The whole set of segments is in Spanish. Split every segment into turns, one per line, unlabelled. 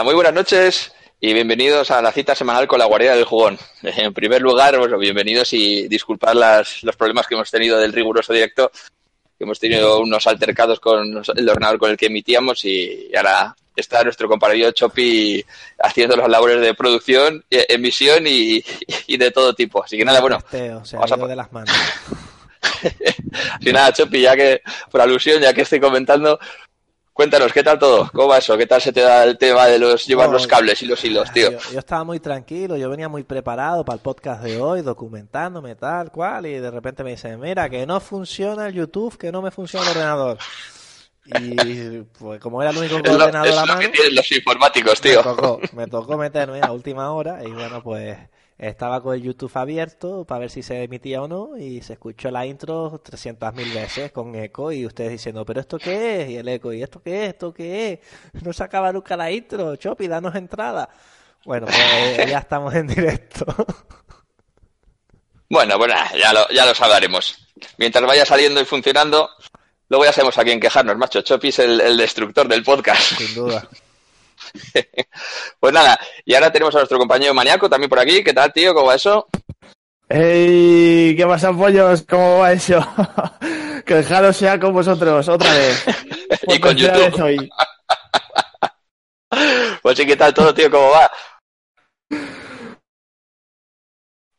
Hola, muy buenas noches y bienvenidos a la cita semanal con la guardia del jugón. En primer lugar, bueno, bienvenidos y disculpad las, los problemas que hemos tenido del riguroso directo. Hemos tenido unos altercados con el ordenador con el que emitíamos y ahora está nuestro compañero Chopi haciendo las labores de producción, e, emisión y, y de todo tipo. Así que nada, bueno.
vamos a... de las manos.
Así nada, Chopi, ya que por alusión, ya que estoy comentando, Cuéntanos, ¿qué tal todo? ¿Cómo va eso? ¿Qué tal se te da el tema de los llevar los cables y los hilos, tío?
Yo, estaba muy tranquilo, yo venía muy preparado para el podcast de hoy, documentándome tal cual, y de repente me dicen, mira, que no funciona el YouTube, que no me funciona el ordenador. Y pues como era el único
ordenador a mano... que tienen los informáticos, tío.
Me tocó, me tocó meterme a última hora y bueno, pues estaba con el YouTube abierto para ver si se emitía o no y se escuchó la intro 300.000 veces con eco y ustedes diciendo, pero ¿esto qué es? Y el eco, ¿y esto qué es? ¿Esto qué es? No se acaba nunca la intro, Chopi, danos entrada. Bueno, pues ya estamos en directo.
Bueno, bueno, ya lo, ya lo hablaremos. Mientras vaya saliendo y funcionando, luego ya sabemos a quién quejarnos, macho. Chopi es el, el destructor del podcast.
Sin duda.
pues nada, y ahora tenemos a nuestro compañero Maniaco también por aquí. ¿Qué tal, tío? ¿Cómo va eso?
¡Ey! ¿Qué pasa, pollos? ¿Cómo va eso? que el Jalo sea con vosotros, otra vez.
y con YouTube. pues sí, ¿qué tal todo, tío? ¿Cómo va?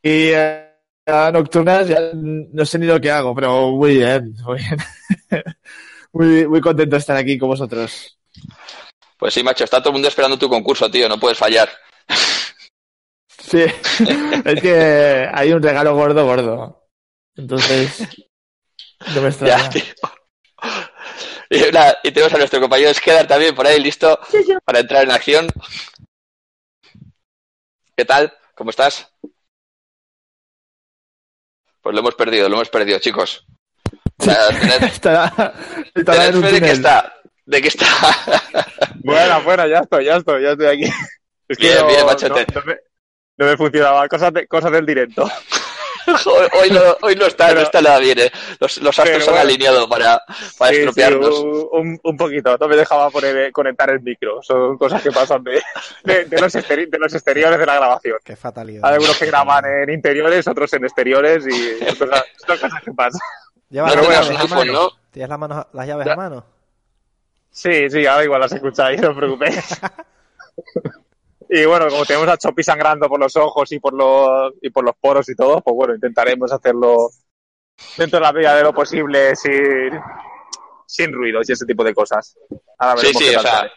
Y eh, a nocturnas ya no sé ni lo que hago, pero muy bien, muy bien. muy, muy contento de estar aquí con vosotros.
Pues sí, macho, está todo el mundo esperando tu concurso, tío, no puedes fallar.
Sí, es que hay un regalo gordo, gordo. Entonces, no me extraña.
Y, tenemos a nuestro compañero Esquedar también por ahí listo para entrar en acción. ¿Qué tal? ¿Cómo estás? Pues lo hemos perdido, lo hemos perdido, chicos.
Tened,
está, fe de que está, de que está.
bueno, bueno, ya estoy, ya estoy, ya estoy aquí.
Es que bien, bien, machete.
No, me, funcionaba, cosas, cosas del directo.
hoy, no, hoy no está, no está nada bien. ¿eh? Los, los astros se han alineado para, para estropearnos.
un, un, poquito, no me dejaba poner, eh, conectar el micro. Son cosas que pasan de, de, los, de los exteriores de la grabación.
Qué fatalidad.
Hay algunos que graban en interiores, otros en exteriores y son cosas, son cosas que pasan.
Llevas no, las, llaves ¿no? ¿Tienes la mano, las llaves a mano?
Sí, sí, ahora igual las escucháis, no os preocupéis. y bueno, como tenemos a Chopi sangrando por los ojos y por los, y por los poros y todo, pues bueno, intentaremos hacerlo dentro de la medida de lo posible sin, sin ruidos y ese tipo de cosas.
sí, sí, o sea,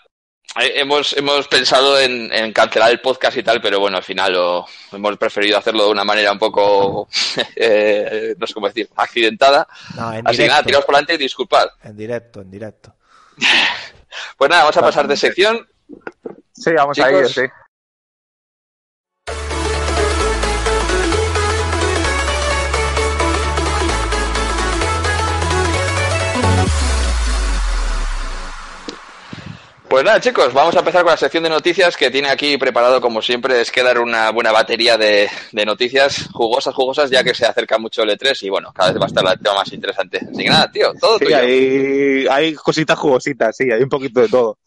hemos, hemos pensado en, en, cancelar el podcast y tal, pero bueno, al final lo, hemos preferido hacerlo de una manera un poco, eh, no sé cómo decir, accidentada. Así que nada, tiraos por delante y disculpad.
En directo, en directo.
Pues nada, vamos a pasar de sección.
Sí, vamos a ir, sí.
Pues nada, chicos, vamos a empezar con la sección de noticias que tiene aquí preparado, como siempre, es que dar una buena batería de, noticias jugosas, jugosas, ya que se acerca mucho el E3 y bueno, cada vez va a estar el tema más interesante. Así que nada, tío, todo
sí, Hay, hay cositas jugositas, sí, hay un poquito de todo.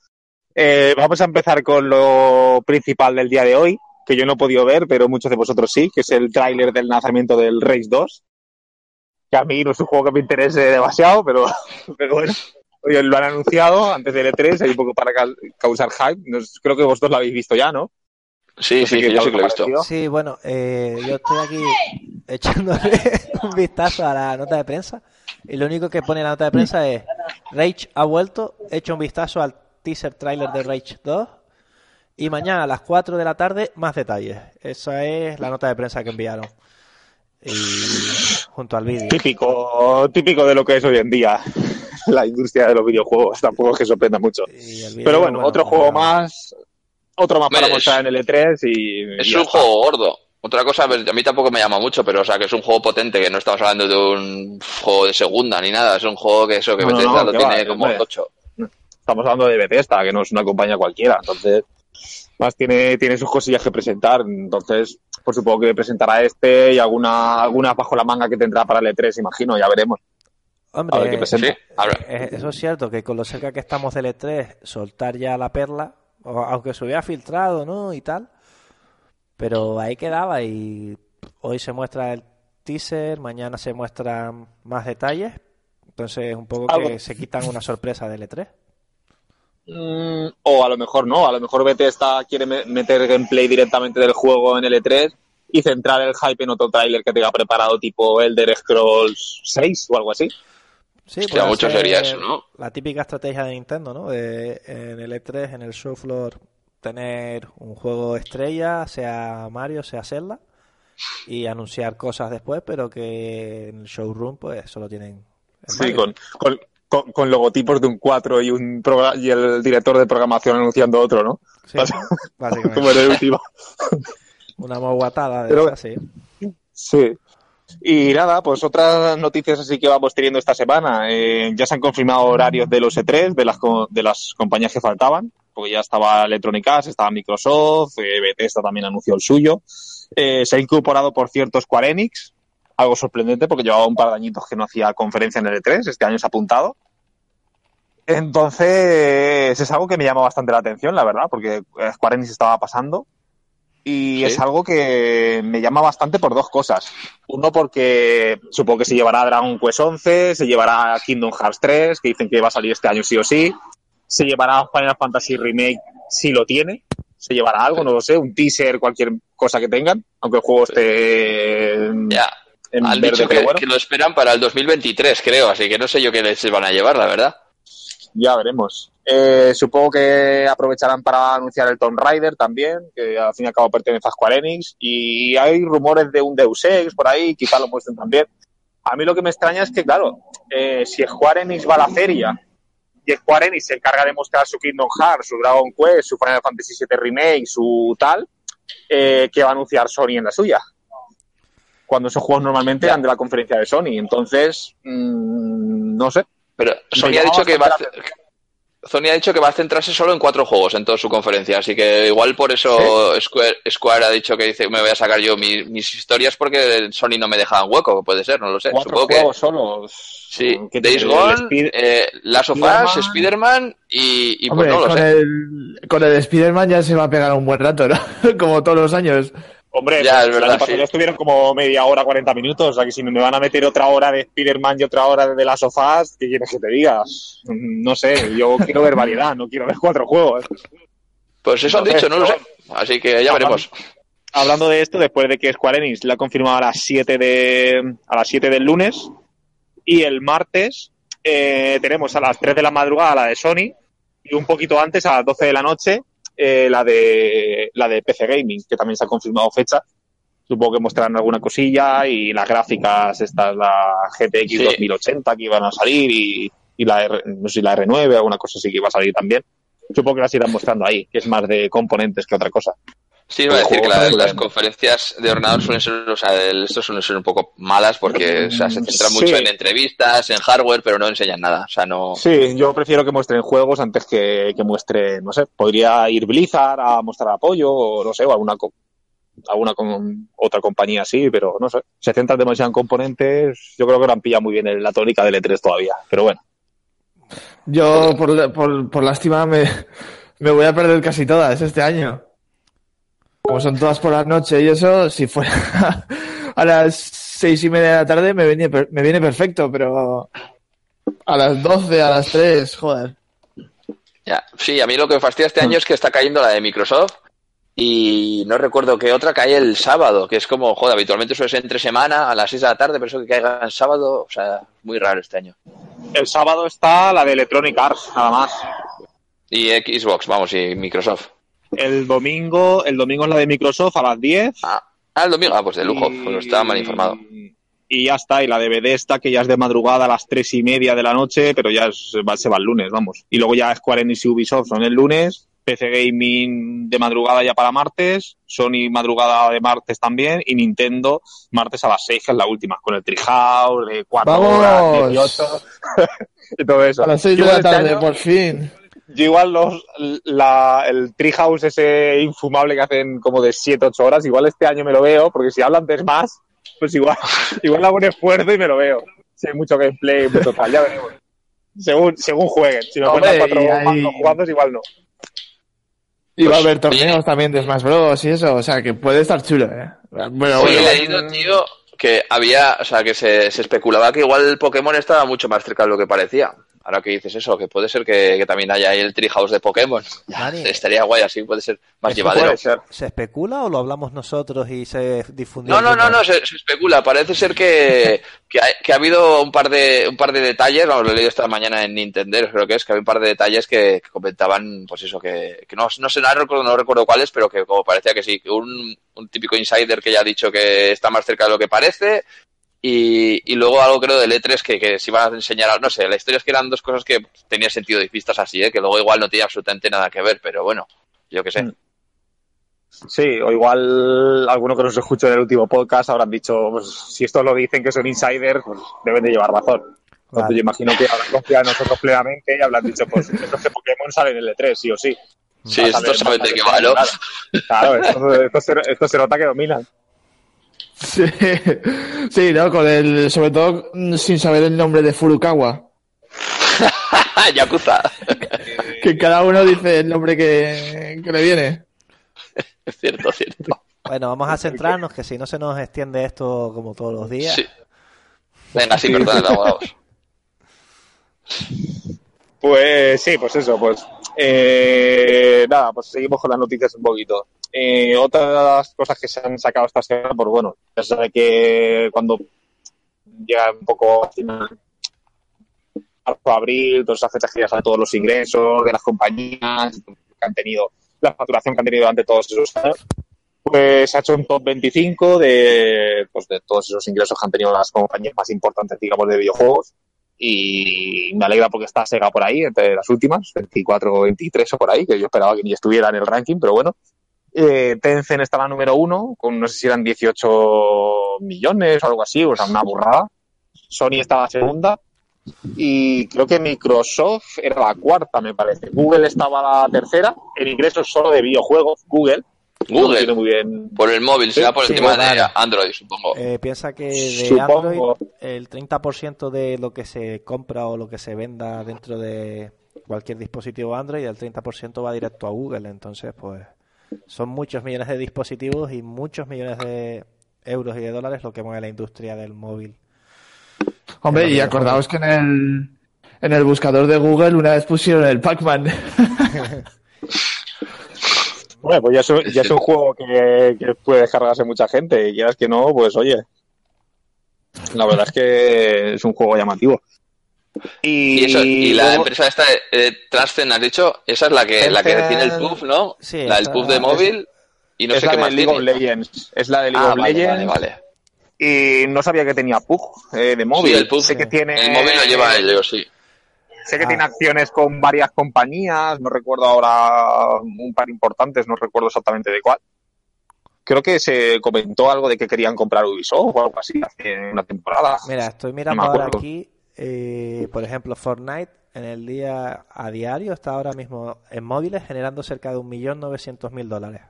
Eh, vamos a empezar con lo principal del día de hoy, que yo no he podido ver, pero muchos de vosotros sí, que es el tráiler del lanzamiento del Race 2. Que a mí no es un juego que me interese demasiado, pero, pero bueno lo han anunciado antes del E3, hay un poco para causar hype. creo que vosotros lo habéis visto ya, ¿no?
Sí, sí, yo sí que lo he visto.
Sí, bueno, eh, yo estoy aquí echándole un vistazo a la nota de prensa y lo único que pone la nota de prensa es Rage ha vuelto, he hecho un vistazo al teaser trailer de Rage 2 y mañana a las 4 de la tarde más detalles. Esa es la nota de prensa que enviaron. Y junto al vídeo.
Típico, típico de lo que es hoy en día la industria de los videojuegos. Tampoco es que sorprenda mucho. Pero bueno, otro juego más, otro más para mostrar en el E3 y...
Es un juego gordo. Otra cosa, a mí tampoco me llama mucho, pero o sea, que es un juego potente, que no estamos hablando de un juego de segunda ni nada, es un juego que eso, que Bethesda lo tiene como 8.
Estamos hablando de Bethesda, que no es una compañía cualquiera, entonces, más tiene, tiene sus cosillas que presentar, entonces, por supuesto que presentará este y alguna, alguna bajo la manga que tendrá para el E3, imagino, ya veremos.
Hombre, eh, eso es cierto, que con lo cerca que estamos del E3, soltar ya la perla, aunque se hubiera filtrado, ¿no? Y tal. Pero ahí quedaba y hoy se muestra el teaser, mañana se muestran más detalles. Entonces, un poco que se quitan una sorpresa del E3.
Mm, o a lo mejor no, a lo mejor Bethesda quiere me- meter gameplay directamente del juego en el E3 y centrar el hype en otro tráiler que tenga preparado tipo Elder Scrolls 6 o algo así.
Sí,
Hostia,
puede
mucho
ser
sería eso, ¿no?
La típica estrategia de Nintendo, ¿no? De en el E3, en el show floor, tener un juego estrella, sea Mario, sea Zelda, y anunciar cosas después, pero que en el showroom, pues, solo tienen.
Sí, con, con, con- con logotipos de un 4 y, un y el director de programación anunciando otro, ¿no?
Sí, básicamente.
Como en el último.
Una moguatada de
Pero-
esas, sí.
Sí. Y nada, pues otras noticias así que vamos teniendo esta semana. Eh, ya se han confirmado horarios de los E3, de las, de las compañías que faltaban, porque ya estaba Electronic Arts, estaba Microsoft, eh, Bethesda también anunció el suyo. Eh, se ha incorporado, por cierto, Square Enix, algo sorprendente porque llevaba un par de añitos que no hacía conferencia en el E3, este año se ha apuntado. Entonces, es algo que me llama bastante la atención, la verdad, porque eh, Square Enix estaba pasando. Y
Sí.
es algo que me llama bastante por dos cosas. Uno, porque supongo que se llevará Dragon Quest 11, se llevará Kingdom Hearts 3, que dicen que va a salir este año sí o sí. Se llevará Final Fantasy Remake si lo tiene. Se llevará algo, no lo sé, un teaser, cualquier cosa que tengan, aunque el juego esté
Ya,
en
han
verde,
dicho que,
bueno.
que lo esperan para el 2023, creo, así que no sé yo qué les van a llevar, la verdad.
Ya veremos. Eh, supongo que aprovecharán para anunciar el Tomb Raider también, que al fin y al cabo pertenece a Square Enix. Y hay rumores de un Deus Ex por ahí, quizá lo muestren también. A mí lo que me extraña es que, claro, eh, si Square Enix va a la feria y Square Enix se encarga de mostrar su Kingdom Hearts, su Dragon Quest, su Final Fantasy VII Remake, su tal, eh, ¿qué va a anunciar Sony en la suya? Cuando esos juegos normalmente eran de la conferencia de Sony. Entonces, mm, no sé.
Pero Sony ha dicho que va a,
bastante
Sony ha dicho que va a centrarse solo en cuatro juegos en toda su conferencia, así que igual por eso Square, Square ha dicho que dice me voy a sacar yo mi- mis historias porque Sony no me deja un hueco, puede ser, no lo sé.
cuatro
Supongo que
juegos solos.
sí,
Que
Days Gone,
Speed-
eh, Last of Us,
Spider-Man.
Spider-Man y, y pues
Hombre,
no lo
con,
sé.
el, con el Spider-Man ya se va a pegar un buen rato, ¿no? Como todos los años.
Hombre,
Ya,
pues,
es verdad, sí.
ya estuvieron como media hora, 40 minutos. O sea, que si me van a meter otra hora de Spider-Man y otra hora de las sofás, ¿qué quieres que te diga? No sé, yo quiero ver variedad, no quiero ver cuatro juegos.
Pues eso han
no sé,
dicho, no lo sé. Así que ya veremos.
Hablando de esto, después de que Square Enix la ha confirmado a las 7 de, a las 7 del lunes y el martes eh, tenemos a las 3 de la madrugada la de Sony y un poquito antes, a las 12 de la noche, eh, la de la de PC Gaming, que también se ha confirmado fecha. Supongo que mostrarán alguna cosilla y las gráficas, esta es la GTX
Sí.
2080 que iban a salir y, y la R, no sé si la R9, alguna cosa así que iba a salir también. Supongo que las irán mostrando ahí, que es más de componentes que otra cosa.
Sí, iba a decir que la- las conferencias de ordenador suelen ser, o sea, el- estos suelen ser un poco malas porque o sea, se centran mucho en entrevistas, en hardware, pero no enseñan nada. O sea, no.
Sí, yo prefiero que muestren juegos antes que, que muestren, no sé, podría ir Blizzard a mostrar apoyo o no sé, o alguna, co- alguna con otra compañía así, pero no sé. Se centran demasiado en componentes, yo creo que no han pillado muy bien el- la tónica del E3 todavía, pero bueno.
Yo, por, por, por lástima, me, me voy a perder casi todas este año. Como son todas por la noche y eso, si fuera a las seis y media de la tarde me viene, per- me viene perfecto, pero a las doce, a las tres, joder.
Ya, sí, a mí lo que me fastidia este año es que está cayendo la de Microsoft y no recuerdo qué otra cae el sábado, que es como, joder, habitualmente suele ser entre semana a las 6 de la tarde, pero eso que caiga el sábado, o sea, muy raro este año.
El sábado está la de Electronic Arts, nada más.
Y Xbox, vamos, y Microsoft.
El domingo, el domingo es la de Microsoft a las 10.
Ah, ah, el domingo, ah, pues de lujo,
Y-
pues estaba mal informado.
Y ya está, y la de Bethesda, que ya es de madrugada a las tres y media de la noche, pero ya es- va- se va el lunes, vamos. Y luego ya Square Enix y Ubisoft son el lunes, PC Gaming de madrugada ya para martes, Sony madrugada de martes también, y Nintendo martes a las seis, que es la última, con el Treehouse de cuatro
¡Vamos!
horas, 18, y todo eso.
A las seis de
Yo
la
este
tarde,
año-
por fin.
Yo igual los, la, el Treehouse ese infumable que hacen como de 7-8 horas, igual este año me lo veo, porque si hablan de más, pues igual, igual hago un esfuerzo y me lo veo. Si hay mucho gameplay, mucho tal, ya veremos. Según, según jueguen. Si me cuentan cuatro
hay-
jugados, igual no.
Y va a
Pues,
haber torneos también de Smash Bros. y eso, o sea que puede estar chulo, ¿eh? Bueno,
Oye, he leído, tío, que había, o sea, que se, se especulaba que igual el Pokémon estaba mucho más cerca de lo que parecía. Ahora que dices eso, que puede ser que, que también haya ahí el Treehouse de Pokémon.
Dani.
estaría guay, así puede ser más llevadero.
Puede ser.
¿Se especula o lo hablamos nosotros y se difundió?
No, no, no, no, se, se especula. Parece ser que, que, ha, que ha habido un par de un par de detalles, vamos, lo he leído esta mañana en Nintendo, creo que es, que había un par de detalles que, que comentaban, pues eso, que, que no, no sé, no recuerdo, no recuerdo cuáles, pero que como parecía que sí, que un, un típico insider que ya ha dicho que está más cerca de lo que parece, y, y luego algo creo del E3 que, que se iban a enseñar, no sé, la historia es que eran dos cosas que tenía sentido y vistas así, ¿eh? que luego igual no tenía absolutamente nada que ver, pero bueno, yo qué sé.
Mm. Sí, o igual alguno que nos escuchó en el último podcast habrán dicho, pues si esto lo dicen que son insiders, pues deben de llevar razón. Entonces yo imagino que habrán confiado en nosotros plenamente y habrán dicho, pues estos de Pokémon salen en el E3, sí o sí.
Sí,
Vas a
esto
ver
sabe de qué va, ¿no?
claro. Claro, esto, esto se, esto se nota que dominan.
Sí, sí, ¿no? Con el, sobre todo mm, sin saber el nombre de Furukawa.
Yakuza.
Que cada uno dice el nombre que, que le viene.
Es cierto, cierto.
Bueno, vamos a centrarnos, que si no se nos extiende esto como todos los días.
Sí. Venga, sí, perdón, vamos.
Pues sí, pues eso, pues eh, nada, pues seguimos con las noticias un poquito. Eh, otras cosas que se han sacado esta semana, pues bueno, ya sabe que cuando llega un poco al final, marzo, abril, todas esas fechas que ya saben todos los ingresos de las compañías que han tenido, la facturación que han tenido durante todos esos años, pues se ha hecho un top 25 de, pues, de todos esos ingresos que han tenido las compañías más importantes, digamos, de videojuegos y me alegra porque está Sega por ahí, entre las últimas, 24 o 23 o por ahí, que yo esperaba que ni estuviera en el ranking, pero bueno. Eh, Tencent está la número uno, con no sé si eran 18 millones o algo así, o sea, una burrada. Sony estaba segunda y creo que Microsoft era la cuarta, me parece. Google estaba la tercera, en ingresos solo de videojuegos, Google.
Google.
muy bien.
Por el móvil, será por el
Sí,
tema de. Android, supongo.
Eh, piensa que de
Supongo.
Android el 30% de lo que se compra o lo que se venda dentro de cualquier dispositivo Android, el 30% va directo a Google. Entonces, pues son muchos millones de dispositivos y muchos millones de euros y de dólares lo que mueve la industria del móvil.
Hombre, y acordaos que en el, en el buscador de Google una vez pusieron el Pac-Man.
Bueno, pues ya es un, ya es un juego que, que puede descargarse mucha gente y quieras que no, pues oye. La verdad es que es un juego llamativo. Y,
Y, eso, y la
luego-
empresa esta, eh, Transcend, has dicho, esa es la que, la que tiene el puff, ¿no?
Sí,
la del puff de móvil y no
es
sé
la
qué
de
más
League of. Legends. Es la de League
Ah,
of
vale,
Legends.
vale, vale.
Y no sabía que tenía PUG eh, de móvil.
Sí, el puff.
Sé que tiene,
El móvil lo lleva ellos, sí.
Sé que
Ah.
tiene acciones con varias compañías. No recuerdo ahora un par importantes, no recuerdo exactamente de cuál. Creo que se comentó algo de que querían comprar Ubisoft o algo así hace una temporada.
Mira, estoy mirando ahora
acuerdo.
aquí, eh, por ejemplo, Fortnite en el día a diario está ahora mismo en móviles generando cerca de 1.900.000 dólares.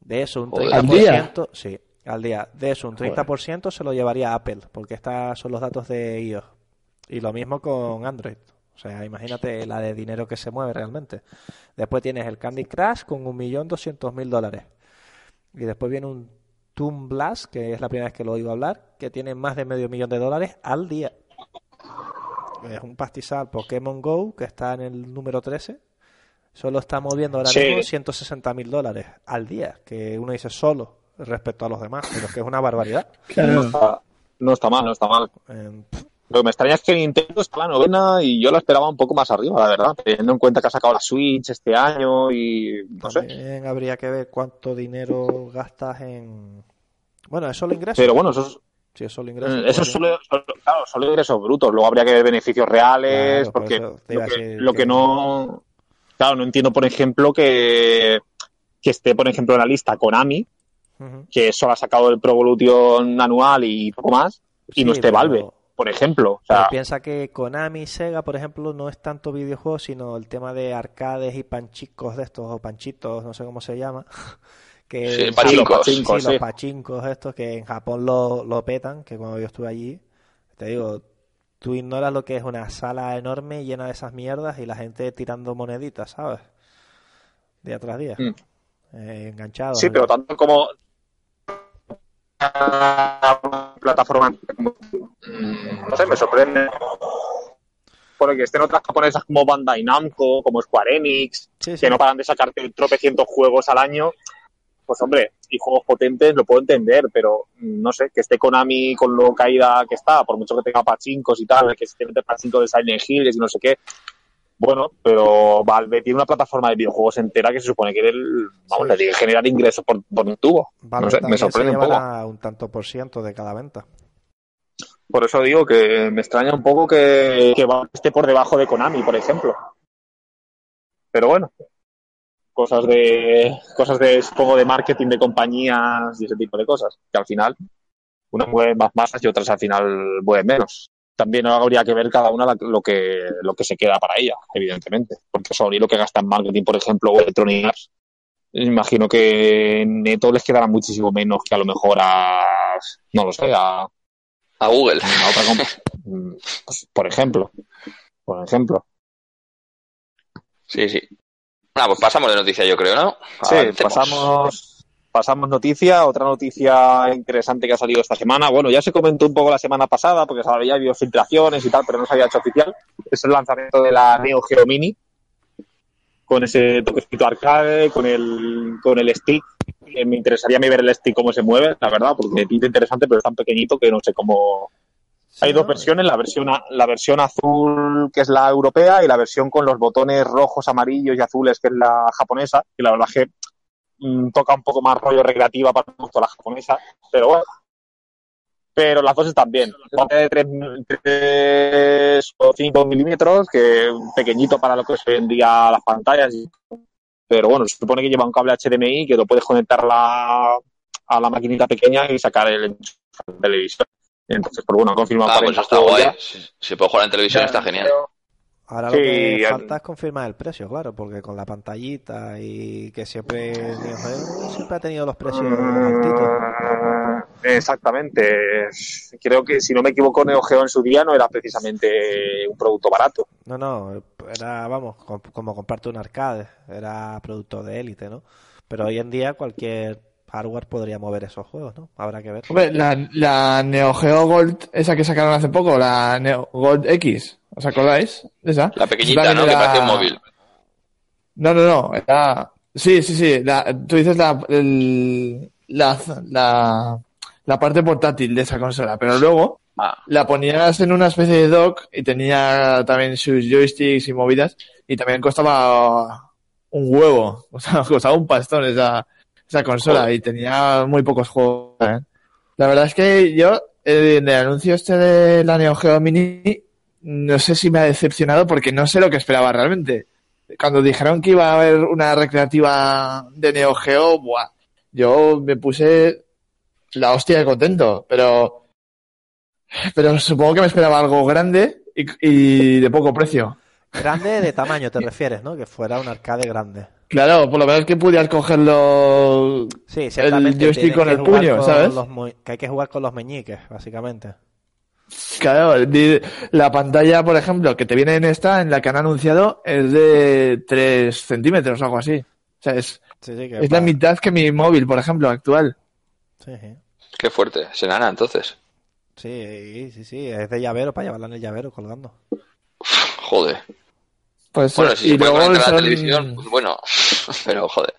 De eso, un
Joder.
30%,
¿Al día?
sí, al día. De eso, un 30% se lo llevaría Apple, porque estos son los datos de iOS. Y lo mismo con Android. O sea, imagínate la de dinero que se mueve realmente. Después tienes el Candy Crush con 1.200.000 dólares. Y después viene un Toon Blast, que es la primera vez que lo oigo hablar, que tiene más de medio millón de dólares al día. Es un pastizal Pokémon Go, que está en el número 13. Solo está moviendo ahora
Sí.
mismo 160 mil dólares al día, que uno dice solo respecto a los demás, pero es que es una barbaridad.
No está, no está mal, no está mal.
Eh,
Lo que me extraña es que Nintendo está la novena y yo la esperaba un poco más arriba, la verdad, teniendo en cuenta que ha sacado la Switch este año y no sé.
también habría que ver cuánto dinero gastas en... Bueno, es solo ingresos.
Pero bueno, eso es,
Si es solo ingresos.
eso es
pues,
solo, solo- claro, solo ingresos brutos. Luego habría que ver beneficios reales,
Claro,
porque lo que,
decir
lo que
que-
no. Claro, no entiendo, por ejemplo, que, que esté, por ejemplo, en la lista Konami, que solo ha sacado el Pro Evolution anual y poco más, y no esté
pero-
Valve, por ejemplo. O
Pero
sea,
piensa que Konami y Sega, por ejemplo, no es tanto videojuegos, sino el tema de arcades y panchicos de estos, o panchitos, no sé cómo se llama. Que
Sí, pachincos.
Pachincos,
sí, los pachincos estos que en Japón lo, lo petan, que cuando yo estuve allí, te digo, tú ignoras lo que es una sala enorme llena de esas mierdas y la gente tirando moneditas, ¿sabes? día tras día.
Mm.
Eh, enganchado.
Sí, pero tanto como plataforma no sé, me sorprende porque estén otras japonesas como Bandai Namco, como Square Enix,
Sí, sí.
que no paran de sacarte tropecientos juegos al año, pues hombre, y juegos potentes lo puedo entender, pero mm, no sé, que esté Konami con lo caída que está, por mucho que tenga pachincos y tal, que se mete pachinko de Silent Hill y no sé qué, bueno, pero Valve tiene una plataforma de videojuegos entera que se supone que el, vamos, le tiene que generar ingresos por, por un tubo.
Valve
no sé, me sorprende
se
un poco.
un tanto por ciento de cada venta.
Por eso digo que me extraña un poco que, que Valve esté por debajo de Konami, por ejemplo. Pero bueno, cosas de, cosas de, supongo, de marketing de compañías y ese tipo de cosas, que al final unas mueven más masas y otras al final mueven menos. También habría que ver cada una la- lo que, lo que se queda para ella, evidentemente. Porque Sony lo que gasta en marketing, por ejemplo, o Electronic Arts, imagino que neto les quedará muchísimo menos que a lo mejor a, no lo sé, a,
A Google.
a otra Mm, pues, por ejemplo. Por ejemplo.
Sí, sí. Ah, pues pasamos de noticia, yo creo, ¿no?
Sí,
Avancemos.
pasamos, pasamos noticia. Otra noticia interesante que ha salido esta semana. Bueno, ya se comentó un poco la semana pasada porque había habido filtraciones y tal, pero no se había hecho oficial. Es el lanzamiento de la Neo Geo Mini con ese toquecito arcade, con el, con el stick. Eh, me interesaría a mí ver el stick cómo se mueve, la verdad, porque me pinta interesante, pero es tan pequeñito que no sé cómo, Hay dos versiones, la versión, la versión azul que es la europea y la versión con los botones rojos, amarillos y azules que es la japonesa, que la verdad es que mm, toca un poco más rollo recreativa para gusto la japonesa, pero bueno. Pero las dos están bien. De 3, o 5 milímetros, que pequeñito para lo que se vendía las pantallas. Pero bueno, se supone que lleva un cable HDMI que lo puedes conectar a la, a la maquinita pequeña y sacar el televisión. Entonces, pues bueno, confirmado
Ah, pues
40
está guay.
ya.
Si si puedo jugar en televisión, está genial.
Ahora
Sí,
lo que
ya-
falta es confirmar el precio, claro, porque con la pantallita y que siempre siempre ha tenido los precios altitos.
Exactamente. Creo que, si no me equivoco, Neo Geo en su día no era precisamente un producto barato.
No, no, era, vamos, com- como comprarte un arcade, era producto de élite, ¿no? Pero hoy en día cualquier hardware podría mover esos juegos, ¿no? Habrá que ver.
Hombre, la, la Neo Geo Gold, esa que sacaron hace poco, la Neo Gold X, ¿os acordáis? de Esa.
La pequeñita,
Esa
¿no? Que parece un móvil.
No, no, no. Era... Sí, sí, sí. La... Tú dices la, el- la, la, la parte portátil de esa consola, pero luego
Ah,
la ponías en una especie de dock y tenía también sus joysticks y movidas y también costaba un huevo, o sea, costaba un pastón esa, esa consola
Joder.
y tenía muy pocos juegos. ¿eh? La verdad es que yo, eh, en el anuncio este de la Neo Geo Mini, no sé si me ha decepcionado porque no sé lo que esperaba realmente. Cuando dijeron que iba a haber una recreativa de Neo Geo, buah, yo me puse la hostia de contento, pero pero supongo que me esperaba algo grande y, y de poco precio.
Grande de tamaño te refieres, ¿no? Que fuera un arcade grande.
Claro, por lo menos que pudieras cogerlo.
Sí, ciertamente.
joystick con el puño,
con
¿sabes?
los que hay que jugar con los meñiques, básicamente.
Claro, la pantalla, por ejemplo, que te viene en esta, en la que han anunciado, es de 3 centímetros o algo así. O sea, es,
Sí, sí, que
es la mitad que mi móvil, por ejemplo, actual.
Sí, sí.
qué fuerte. Es enana, entonces.
Sí, sí, sí, es de llavero para llevarla en el llavero colgando.
Joder.
Pues,
Bueno, si
y
se puede
luego
conectar a la televisión, pues bueno. Pero, joder.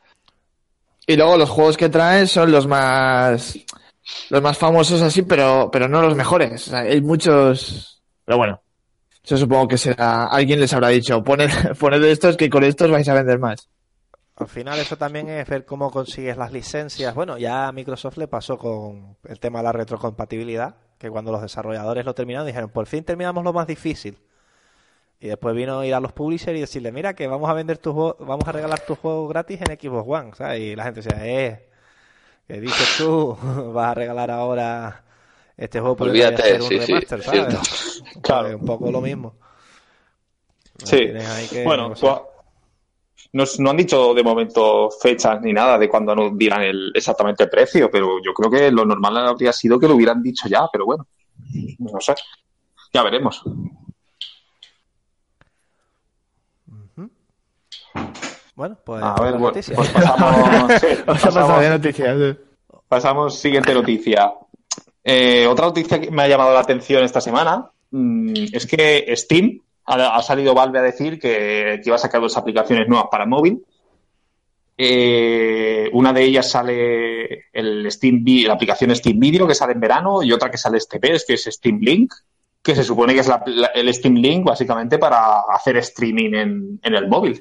Y luego los juegos que traen son los más los más famosos así, pero pero no los mejores. O sea, hay muchos, pero bueno. Yo supongo que será alguien les habrá dicho, poned, poned estos que con estos vais a vender más.
Al final eso también es ver cómo consigues las licencias. Bueno, ya a Microsoft le pasó con el tema de la retrocompatibilidad, que cuando los desarrolladores lo terminaron dijeron, por fin terminamos lo más difícil. Y después vino a ir a los publishers y decirle, mira que vamos a vender tus juegos, vamos a regalar tus juegos gratis en Xbox One, ¿sabes? Y la gente decía, eh, ¿qué dices tú? Vas a regalar ahora este juego por
Olvídate, sí, sí,
remaster,
es
¿sabes?
Claro.
Pues un poco lo mismo.
Sí.
Que
Bueno, nos- no han dicho de momento fechas ni nada de cuándo nos dirán el, exactamente el precio, pero yo creo que lo normal habría sido que lo hubieran dicho ya, pero bueno, no sé. Ya veremos.
Bueno, pues.
A ver,
la
bueno,
noticia.
pues pasamos, sí, pasamos,
de noticias.
pasamos siguiente noticia. Eh, otra noticia que me ha llamado la atención esta semana mm, es que Steam ha, ha salido Valve a decir que, que iba a sacar dos aplicaciones nuevas para móvil. Eh, una de ellas sale el Steam la aplicación Steam Video que sale en verano y otra que sale este mes que es Steam Link que se supone que es la- la- el Steam Link básicamente para hacer streaming en, en el móvil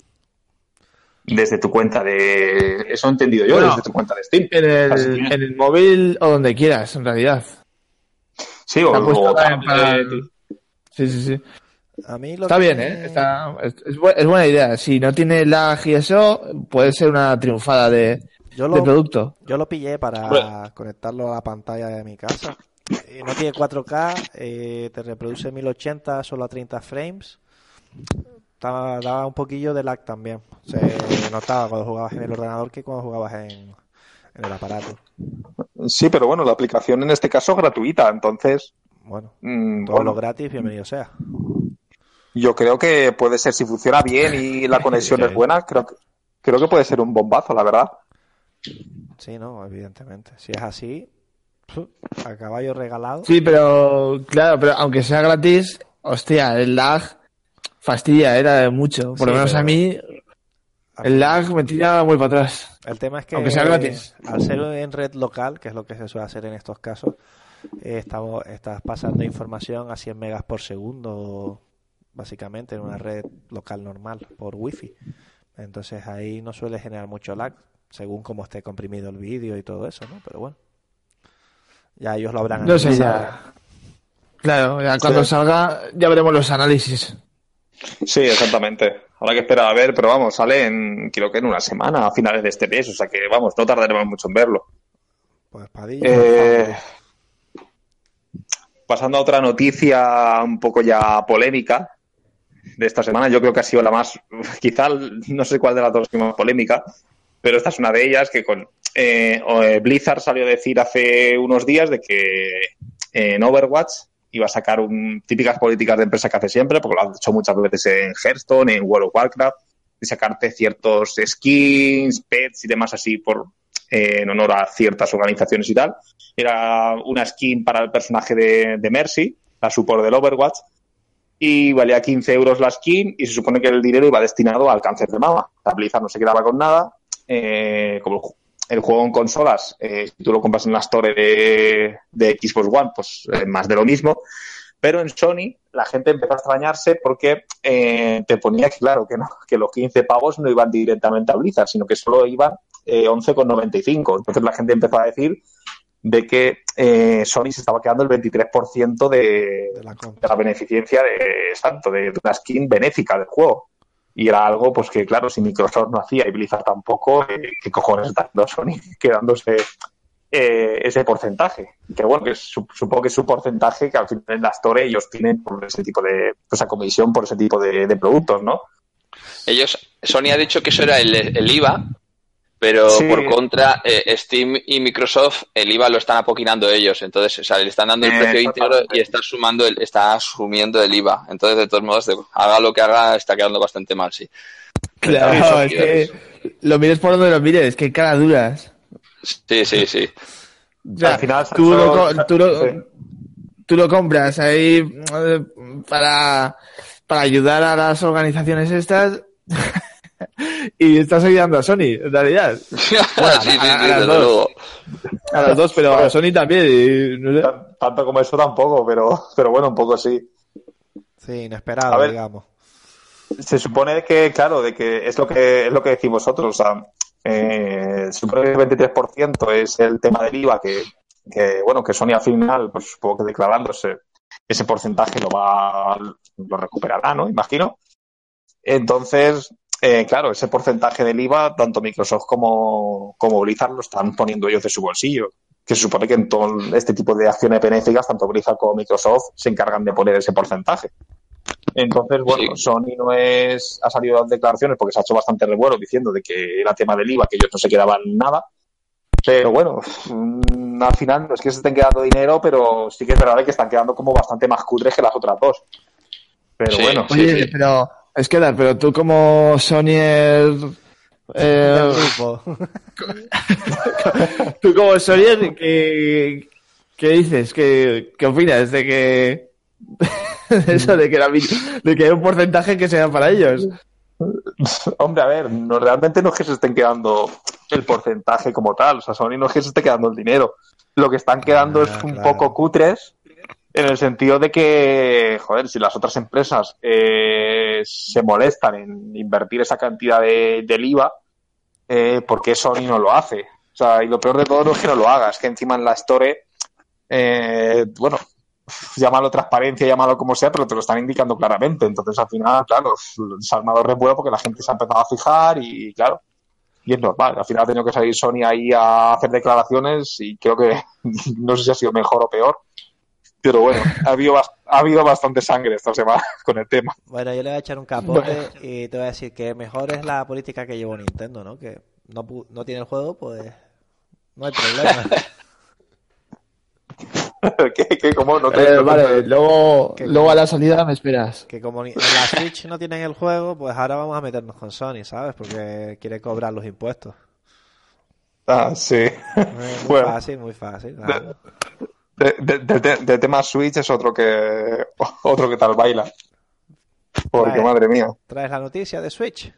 desde tu cuenta de eso he entendido yo
Bueno,
desde tu cuenta de Steam
En el,
que-
en el móvil o donde quieras, en realidad.
Sí, o, o
para-. Sí, sí, sí.
A mí lo
Está
que
bien, ¿eh? Está, es, es bu- es buena idea. Si no tiene lag y eso, puede ser una triunfada de,
Yo
de
lo,
producto.
yo lo pillé para conectarlo a la pantalla de mi casa. Eh, no tiene 4K, eh, te reproduce 1080 solo a 30 frames. Estaba- daba un poquillo de lag también. Se notaba cuando jugabas en el ordenador que cuando jugabas en, en el aparato.
Sí, pero bueno, la aplicación en este caso es gratuita, entonces
Bueno,
mm,
todo
bueno,
lo gratis, bienvenido sea.
yo creo que puede ser, si funciona bien y la conexión
Sí.
es buena, creo que, creo que puede ser un bombazo, la verdad.
Sí, no, evidentemente. Si es así, a caballo regalado.
Sí, pero claro, pero aunque sea gratis, hostia, el lag fastidia, era mucho. Por lo
Sí,
menos a mí, el lag me tira muy para atrás.
El tema es que
Aunque sea gratis.
al ser en red local, que es lo que se suele hacer en estos casos, eh, estamos, estás pasando información a 100 megas por segundo, básicamente, en una red local normal, por wifi. Entonces ahí no suele generar mucho lag, según cómo esté comprimido el vídeo y todo eso, ¿no? Pero bueno, ya ellos lo habrán
No sé, ya. Claro, ya cuando
Sí.
salga, ya veremos los análisis.
Sí, exactamente. Habrá que esperar a ver, pero vamos, sale en, creo que en una semana, a finales de este mes, o sea que vamos, no tardaremos mucho en verlo.
Pues Padilla,
Eh, pasando a otra noticia un poco ya polémica de esta semana, yo creo que ha sido la más, quizá no sé cuál de las dos es más polémica, pero esta es una de ellas que con eh, eh, Blizzard salió a decir hace unos días de que eh, en Overwatch iba a sacar un, típicas políticas de empresa que hace siempre, porque lo han hecho muchas veces en Hearthstone, en World of Warcraft, de sacarte ciertos skins, pets y demás así por eh, en honor a ciertas organizaciones y tal. Era una skin para el personaje de, Mercy, la support del Overwatch, y valía 15 euros la skin y se supone que el dinero iba destinado al cáncer de mama. Blizzard no se quedaba con nada. Eh, como el ju- el juego en consolas, eh, si tú lo compras en la store de, de Xbox One, pues eh, más de lo mismo. Pero en Sony la gente empezó a extrañarse porque eh, te ponía claro, que, no, que los 15 pavos no iban directamente a Blizzard, sino que solo iban eh, 11,95. Entonces la gente empezó a decir de que Sony se estaba quedando el 23% de,
de la
de la beneficencia de, exacto, de una skin benéfica del juego. Y era algo, pues que claro, si Microsoft no hacía y Blizzard tampoco, eh, ¿qué cojones está haciendo Sony quedándose eh, ese porcentaje? Que bueno, que su- supongo que es su porcentaje que al final en la Store ellos tienen por ese tipo de, esa comisión por ese tipo de, productos, ¿no?
Ellos, Sony ha dicho que eso era el IVA, pero
Sí.
por contra, eh, Steam y Microsoft el IVA lo están apoquinando ellos. Entonces, o sea, le están dando el
Eh,
precio íntegro y está sumando el, está asumiendo el IVA. Entonces, de todos modos, de- haga lo que haga, está quedando bastante mal, sí.
Claro,
Eso,
es que lo mires por donde lo mires, que cara duras.
Sí, sí, sí.
Al final,
tú, lo, tú, lo,
sí.
tú lo compras ahí eh, para, para ayudar a las organizaciones estas y estás ayudando a Sony, en realidad.
sí, sí,
a-
sí,
a las
desde
dos. A las dos, pero a Sony también. y no sé.
Tan- Tanto como eso tampoco, pero, pero bueno, un poco sí.
Sí, inesperado,
A ver.
digamos.
se supone que, claro, de que es lo que es lo que decís vosotros, o sea, eh, se supone que el 23% es el tema del IVA que, que, bueno, que Sony al final, pues supongo que declarándose ese porcentaje lo va, lo recuperará, ¿no? Imagino. Entonces, eh, claro, ese porcentaje del IVA, tanto Microsoft como, como Blizzard lo están poniendo ellos de su bolsillo. Que se supone que en todo este tipo de acciones benéficas, tanto Blizzard como Microsoft se encargan de poner ese porcentaje. Entonces, bueno,
Sí.
Sony no es, ha salido a declaraciones porque se ha hecho bastante revuelo diciendo de que era tema del IVA, que ellos no se quedaban nada. Pero bueno, mm, al final no es que se estén quedando dinero, pero sí que es verdad que están quedando como bastante más cutres que las otras dos. Pero
Sí.
bueno,
Sí,
Oye,
sí.
pero es que, Dar, pero tú como Sonyer Eh. Tú como Sawyer, ¿qué, qué dices? ¿Qué, ¿Qué opinas de que eso de que, la mi- de que hay un porcentaje que sea para ellos?
Hombre, a ver, no, realmente no es que se estén quedando el porcentaje como tal, o sea, Sony no es que se esté quedando el dinero. Lo que están quedando
Ah,
es un
claro.
poco cutres en el sentido de que, joder, si las otras empresas eh, se molestan en invertir esa cantidad de, del IVA, eh, ¿por qué Sony no lo hace? O sea, y lo peor de todo no es que no lo haga, es que encima en la Store, eh, bueno, llámalo transparencia, llámalo como sea, pero te lo están indicando claramente. Entonces, al final, claro, se ha armado revuelo porque la gente se ha empezado a fijar y, claro, y es normal. Al final ha tenido que salir Sony ahí a hacer declaraciones y creo que no sé si ha sido mejor o peor. Pero bueno, ha habido, ha habido bastante sangre esta semana con el tema.
Bueno, yo le voy a echar un capote y te voy a decir que mejor es la política que llevó Nintendo, ¿no? Que no, no tiene el juego, pues no hay problema.
¿Qué, qué, cómo? No te-
Eh, vale, luego,
Que-
luego a la salida me esperas.
Que como en la Switch no tienen el juego, pues ahora vamos a meternos con Sony, ¿sabes? Porque quiere cobrar los impuestos.
Ah, sí.
Muy
Bueno.
fácil, muy fácil. claro.
De, de- de- de- de tema Switch es otro que otro que tal baila. Porque madre mía.
¿Traes la noticia de Switch?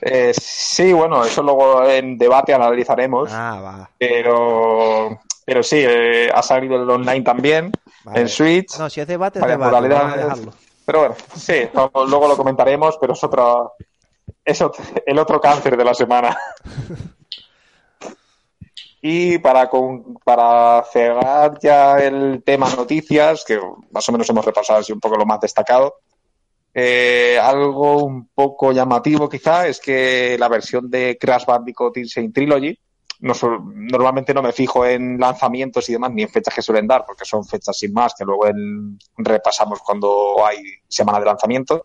Eh, sí, bueno, eso luego en debate analizaremos.
Ah, va.
Pero, pero sí, eh, ha salido el online también
vale.
en Switch.
No, si es debate, es debate. Dejarlo.
Pero bueno, sí, no- luego lo comentaremos, pero es otro, es ot- el otro cáncer de la semana. Y para, con- para cerrar ya el tema noticias, que más o menos hemos repasado así un poco lo más destacado, eh, algo un poco llamativo quizá es que la versión de Crash Bandicoot Insane Trilogy, normalmente no me fijo en lanzamientos y demás, ni en fechas que suelen dar, porque son fechas sin más, que luego repasamos cuando hay semana de lanzamiento.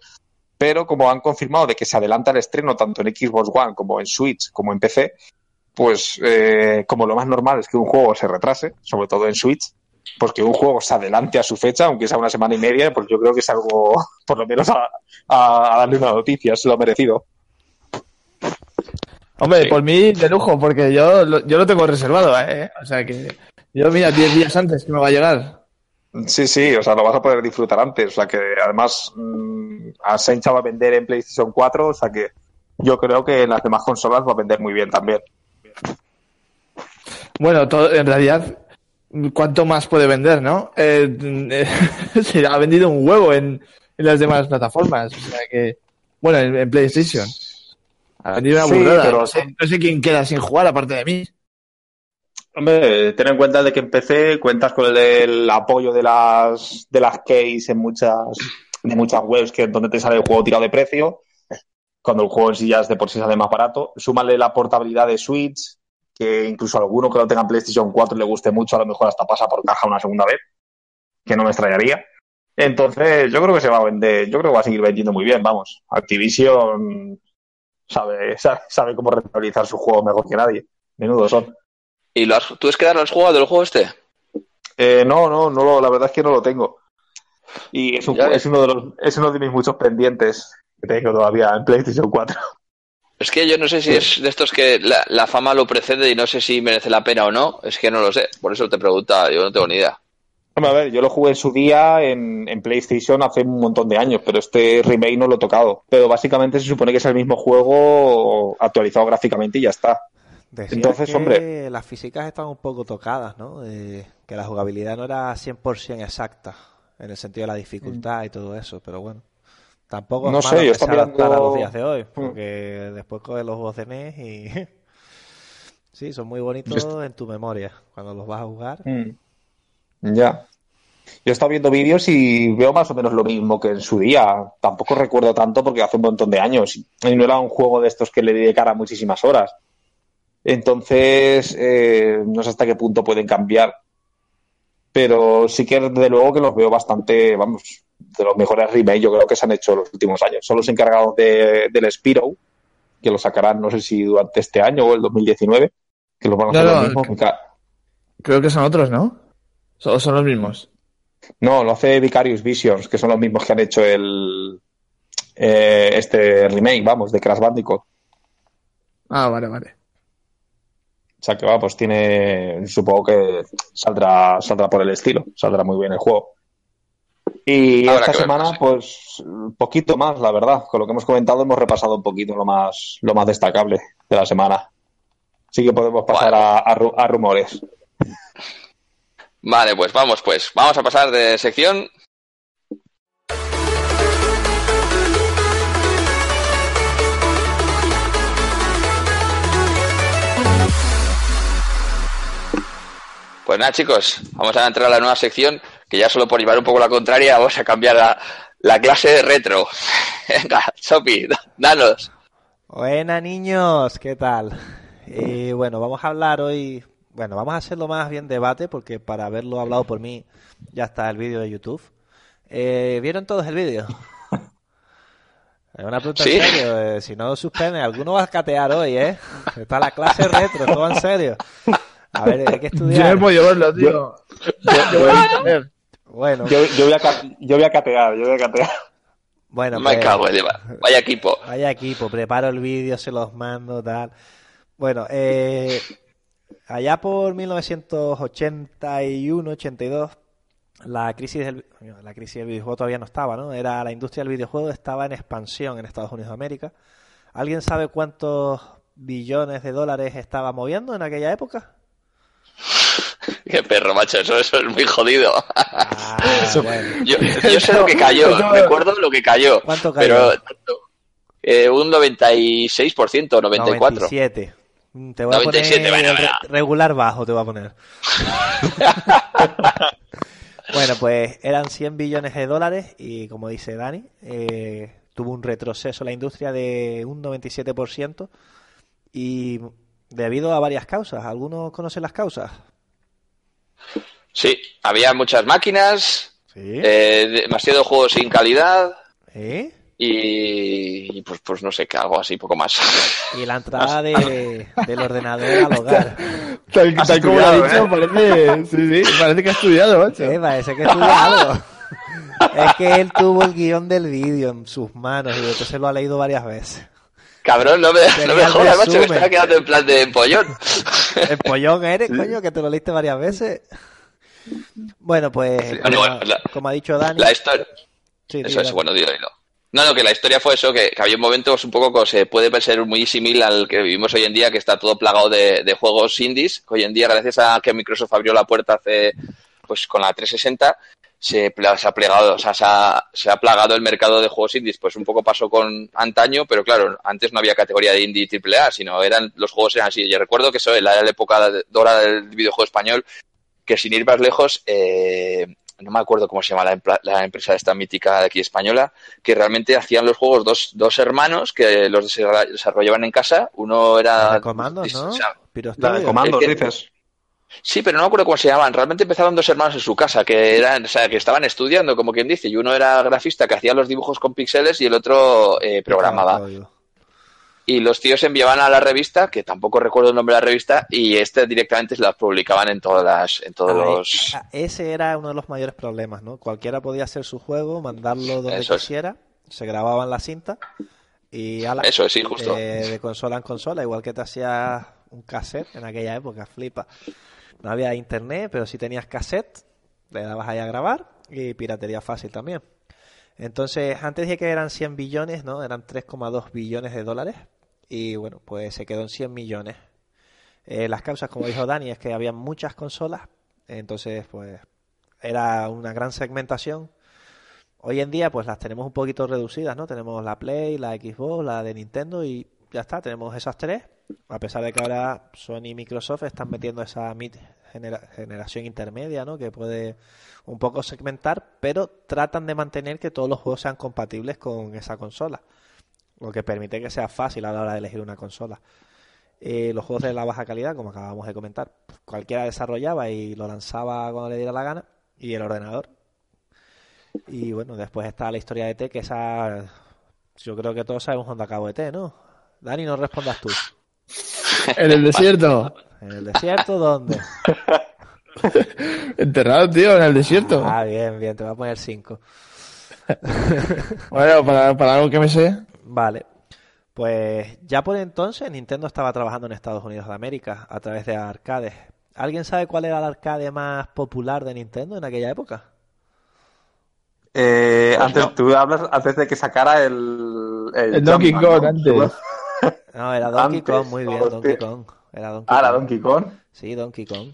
Pero como han confirmado de que se adelanta el estreno tanto en Xbox One como en Switch como en PC, pues eh, como lo más normal es que un juego se retrase, sobre todo en Switch, pues que un juego se adelante a su fecha, aunque sea una semana y media, pues yo creo que es algo, por lo menos, a, darle una noticia, se lo ha merecido.
Hombre,
Sí.
por mí de lujo, porque yo, lo- yo lo tengo reservado, ¿eh? O sea que yo, mira, 10 días antes que me va a llegar.
Sí, sí, o sea, lo vas a poder disfrutar antes. O sea, que además mm, a Saints va a vender en PlayStation 4, o sea que yo creo que en las demás consolas va a vender muy bien también.
Bueno, todo, en realidad, ¿cuánto más puede vender, no? Eh, eh, se ha vendido un huevo en, en las demás plataformas. O sea que, bueno, en, en PlayStation. Ha vendido una
Sí,
burrada.
pero-
no, sé, no sé quién queda sin jugar aparte de mí.
Hombre, ten en cuenta de que en PC cuentas con el, el apoyo de las de las keys en muchas de muchas webs que donde te sale el juego tirado de precio, cuando el juego en sí ya es de por sí sale más barato. Súmale la portabilidad de Switch, que incluso a alguno que lo tenga en PlayStation 4 le guste mucho, a lo mejor hasta pasa por caja una segunda vez, que no me extrañaría. Entonces, yo creo que se va a vender, yo creo que va a seguir vendiendo muy bien, vamos. Activision sabe, sabe, sabe cómo rentabilizar sus juegos mejor que nadie. Menudo son.
¿Y lo has, tú es que dar has jugado del juego este?
Eh, no, no, no, lo- la verdad es que no lo tengo. Y es, un- es uno de los, es uno de mis muchos pendientes que tengo todavía en PlayStation 4.
Es que yo no sé si es de estos que la, la fama lo precede y no sé si merece la pena o no. Es que no lo sé. Por eso te pregunta, yo no tengo ni idea.
Hombre, a ver, yo lo jugué en su día en, en PlayStation hace un montón de años, pero este remake no lo he tocado. Pero básicamente se supone que es el mismo juego actualizado gráficamente y ya está.
Decías
Entonces,
que
hombre.
las físicas estaban un poco tocadas, ¿no? De- que la jugabilidad no era 100% exacta en el sentido de la dificultad y todo eso, pero bueno. Tampoco es
No
malo
sé, yo
que
estaba
se adaptara a los
mirando-
días de hoy,
Mm.
porque después coges los juegos de NES y... sí, son muy bonitos
Yo
en tu memoria cuando los vas a jugar.
Ya. Yo he estado viendo vídeos y veo más o menos lo mismo que en su día. Tampoco recuerdo tanto porque hace un montón de años. Y no era un juego de estos que le dedicara muchísimas horas. Entonces, eh, no sé hasta qué punto pueden cambiar. Pero sí que desde luego que los veo bastante, vamos, de los mejores remakes yo creo que se han hecho en los últimos años. Son los encargados de, del Spiro, que lo sacarán no sé si durante este año o el 2019, que los van a hacer
No, no,
mismo.
que-
Ca-
Creo que son otros, ¿no? O son los mismos.
No, lo hace Vicarious Visions, que son los mismos que han hecho el eh, este remake, vamos, de Crash Bandicoot.
Ah, vale, vale.
O sea que va, pues tiene. Supongo que saldrá, saldrá por el estilo. Saldrá muy bien el juego. Y esta semana,
sí.
pues, un poquito más, la verdad. Con lo que hemos comentado, hemos repasado un poquito lo más, lo más destacable de la semana. Así que podemos pasar
Vale.
a, a rumores.
Vale, pues vamos, pues. Vamos a pasar de sección. Pues nada, chicos, vamos a entrar a la nueva sección, que ya solo por llevar un poco la contraria, vamos a cambiar la, la clase de retro. Venga, Sopi, danos.
Buena niños, ¿qué tal? Y bueno, vamos a hablar hoy, bueno, vamos a hacerlo más bien debate porque para haberlo hablado por mí ya está el vídeo de YouTube. Eh, ¿Vieron todos el vídeo? Es una pregunta
Sí.
en serio, eh, si no suspende, alguno va a catear hoy, ¿eh? Está la clase retro, todo en serio. A ver, hay que
Yo no
estudiar.
verlo, tío. Yo voy a entender.
Bueno,
Yo, yo voy a, yo voy a catear, yo voy a catear.
bueno,
Me
pues-
cago en va- Vaya equipo.
Vaya equipo, preparo el vídeo, se los mando, tal. Bueno, eh, allá por 1981-82, la crisis del, la crisis del videojuego todavía no estaba, ¿no? Era la industria del videojuego estaba en expansión en Estados Unidos de América. ¿Alguien sabe cuántos billones de dólares estaba moviendo en aquella época?
Qué perro, macho, eso, eso es muy jodido.
Ah.
Yo, yo sé lo que cayó, recuerdo lo que cayó.
¿Cuánto cayó?
Pero tanto, eh, un 96%, 94%.
97. Mm, Te voy a
97,
poner
bueno,
el re-
venga.
regular bajo, te voy a poner. bueno, pues eran 100 billones de dólares y como dice Dani, eh, tuvo un retroceso la industria de un 97% y debido a varias causas. ¿Algunos conocen las causas?
Sí, había muchas máquinas,
Sí.
eh, demasiado juego sin calidad
¿Eh?
y, y, pues, pues no sé qué, algo así, poco más.
Y la entrada de, del ordenador al hogar.
Tal, como lo ha
estudiado,
dicho, parece, sí, sí, parece que ha estudiado, macho.
Sí, parece que estudia algo. Es que él tuvo el guion del vídeo en sus manos y entonces lo ha leído varias veces.
Cabrón, no me, no me jodas, macho, que
resumen.
estaba quedando en plan de empollón.
El pollón eres, coño, que te lo leíste varias veces. Bueno, pues, como,
bueno, la-
como ha dicho Dani,
La historia.
sí,
Eso es, bueno, dilo, dilo. No, no, que la historia fue eso, que, que había momentos un poco que se puede ser muy similar al que vivimos hoy en día, que está todo plagado de, de juegos indies. Hoy en día, gracias a que Microsoft abrió la puerta hace, pues con la 360, se, ha plegado, o sea, se ha, se ha plagado el mercado de juegos indies. Pues un poco pasó con antaño, pero claro, antes no había categoría de indie y AAA, sino eran, los juegos eran así. Yo recuerdo que eso era la época de- dorada del videojuego español, que sin ir más lejos, eh, no me acuerdo cómo se llama la, empresa esta mítica de aquí española, que realmente hacían los juegos dos, dos hermanos que los desarrolla- desarrollaban en casa. Uno era...
de comandos, ¿no?
o sea,
La de comandos, dices.
Sí, pero no me acuerdo cómo se llamaban. Realmente empezaron dos hermanos en su casa, que eran, o sea, que estaban estudiando, como quien dice, y uno era grafista que hacía los dibujos con píxeles y el otro eh, programaba.
Código.
Y los tíos enviaban a la revista, que tampoco recuerdo el nombre de la revista, y este directamente las publicaban en todas las, en todos
Ah,
los.
ah, Ese era uno de los mayores problemas, ¿no? Cualquiera podía hacer su juego, mandarlo donde
Eso es.
quisiera, se grababa en la cinta y ala,
Eso es, sí, justo.
eh, de consola en consola, igual que te hacías un cassette en aquella época, flipa. No había internet, pero si tenías cassette, le dabas ahí a grabar y piratería fácil también. Entonces, antes dije que eran 100 billones, ¿no? Eran 3,2 billones de dólares y bueno, pues se quedó en 100 millones. Eh, las causas, como dijo Dani, es que había muchas consolas, entonces pues era una gran segmentación. Hoy en día pues las tenemos un poquito reducidas, ¿no? Tenemos la Play, la Xbox, la de Nintendo y ya está, tenemos esas tres. A pesar de que ahora Sony y Microsoft están metiendo esa genera- generación intermedia, ¿no? Que puede un poco segmentar, pero tratan de mantener que todos los juegos sean compatibles con esa consola, lo que permite que sea fácil a la hora de elegir una consola. Eh, los juegos de la baja calidad, como acabamos de comentar, cualquiera desarrollaba y lo lanzaba cuando le diera la gana, y el ordenador. Y bueno, después está la historia de T, que esa. Yo creo que todos sabemos dónde acabó ET, ¿no? Dani, no respondas tú.
En el desierto.
¿En el desierto dónde?
Enterrado, tío, en el desierto.
Ah, bien, bien, te voy a poner 5.
Bueno, para, para algo que me sé.
Vale. Pues ya por entonces Nintendo estaba trabajando en Estados Unidos de América a través de arcades. ¿Alguien sabe cuál era el arcade más popular de Nintendo en aquella época?
Eh,
Pues
antes,
no.
tú hablas antes de que sacara el...
El Donkey
Jumpman,
Kong.
No,
era Donkey
Antes,
Kong, muy bien,
hostia.
Donkey Kong. Era Donkey
Ah, la
Kong.
Donkey Kong.
Sí, Donkey Kong.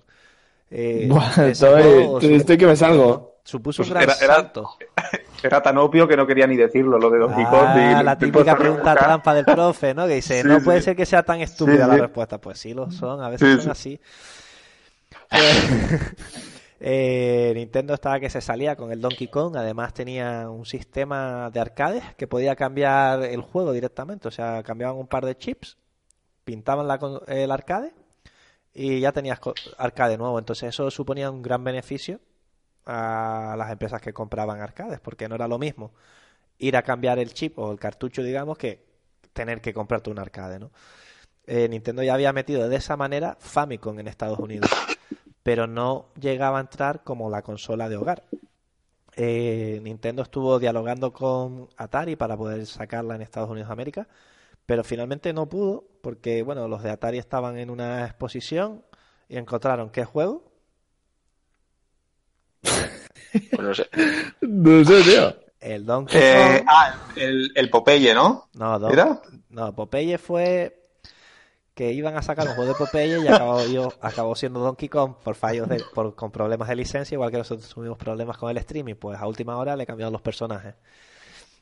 Eh,
Buah, estoy, que me salgo.
supuso un gran
era- era-
salto.
Era tan obvio que no quería ni decirlo, lo de Donkey Kong.
Ah,
y-
la típica pregunta
rebuscar.
trampa del profe, ¿no? Que dice,
Sí,
no
sí.
puede ser que sea tan estúpida
Sí,
la
sí.
respuesta. Pues sí lo son, a veces
Sí,
son
sí.
así. Pues, eh, Nintendo estaba que se salía con el Donkey Kong, además tenía un sistema de arcades que podía cambiar el juego directamente, o sea, cambiaban un par de chips, pintaban la el arcade y ya tenías arcade nuevo, entonces eso suponía un gran beneficio a las empresas que compraban arcades, porque no era lo mismo ir a cambiar el chip o el cartucho, digamos, que tener que comprarte un arcade, ¿no? Eh, Nintendo ya había metido de esa manera Famicom en Estados Unidos, pero no llegaba a entrar como la consola de hogar. Eh, Nintendo estuvo dialogando con Atari para poder sacarla en Estados Unidos de América, pero finalmente no pudo porque, bueno, los de Atari estaban en una exposición y encontraron qué juego,
Pues no sé.
No sé, tío.
el Donkey
Eh,
Kong.
ah, el, el Popeye, ¿no?
No, Don-
¿Era?
No, Popeye fue que iban a sacar un juego de Popeye y acabó, yo, acabó siendo Donkey Kong por fallos de, por, con problemas de licencia, igual que nosotros tuvimos problemas con el streaming, pues a última hora le cambiaron los personajes.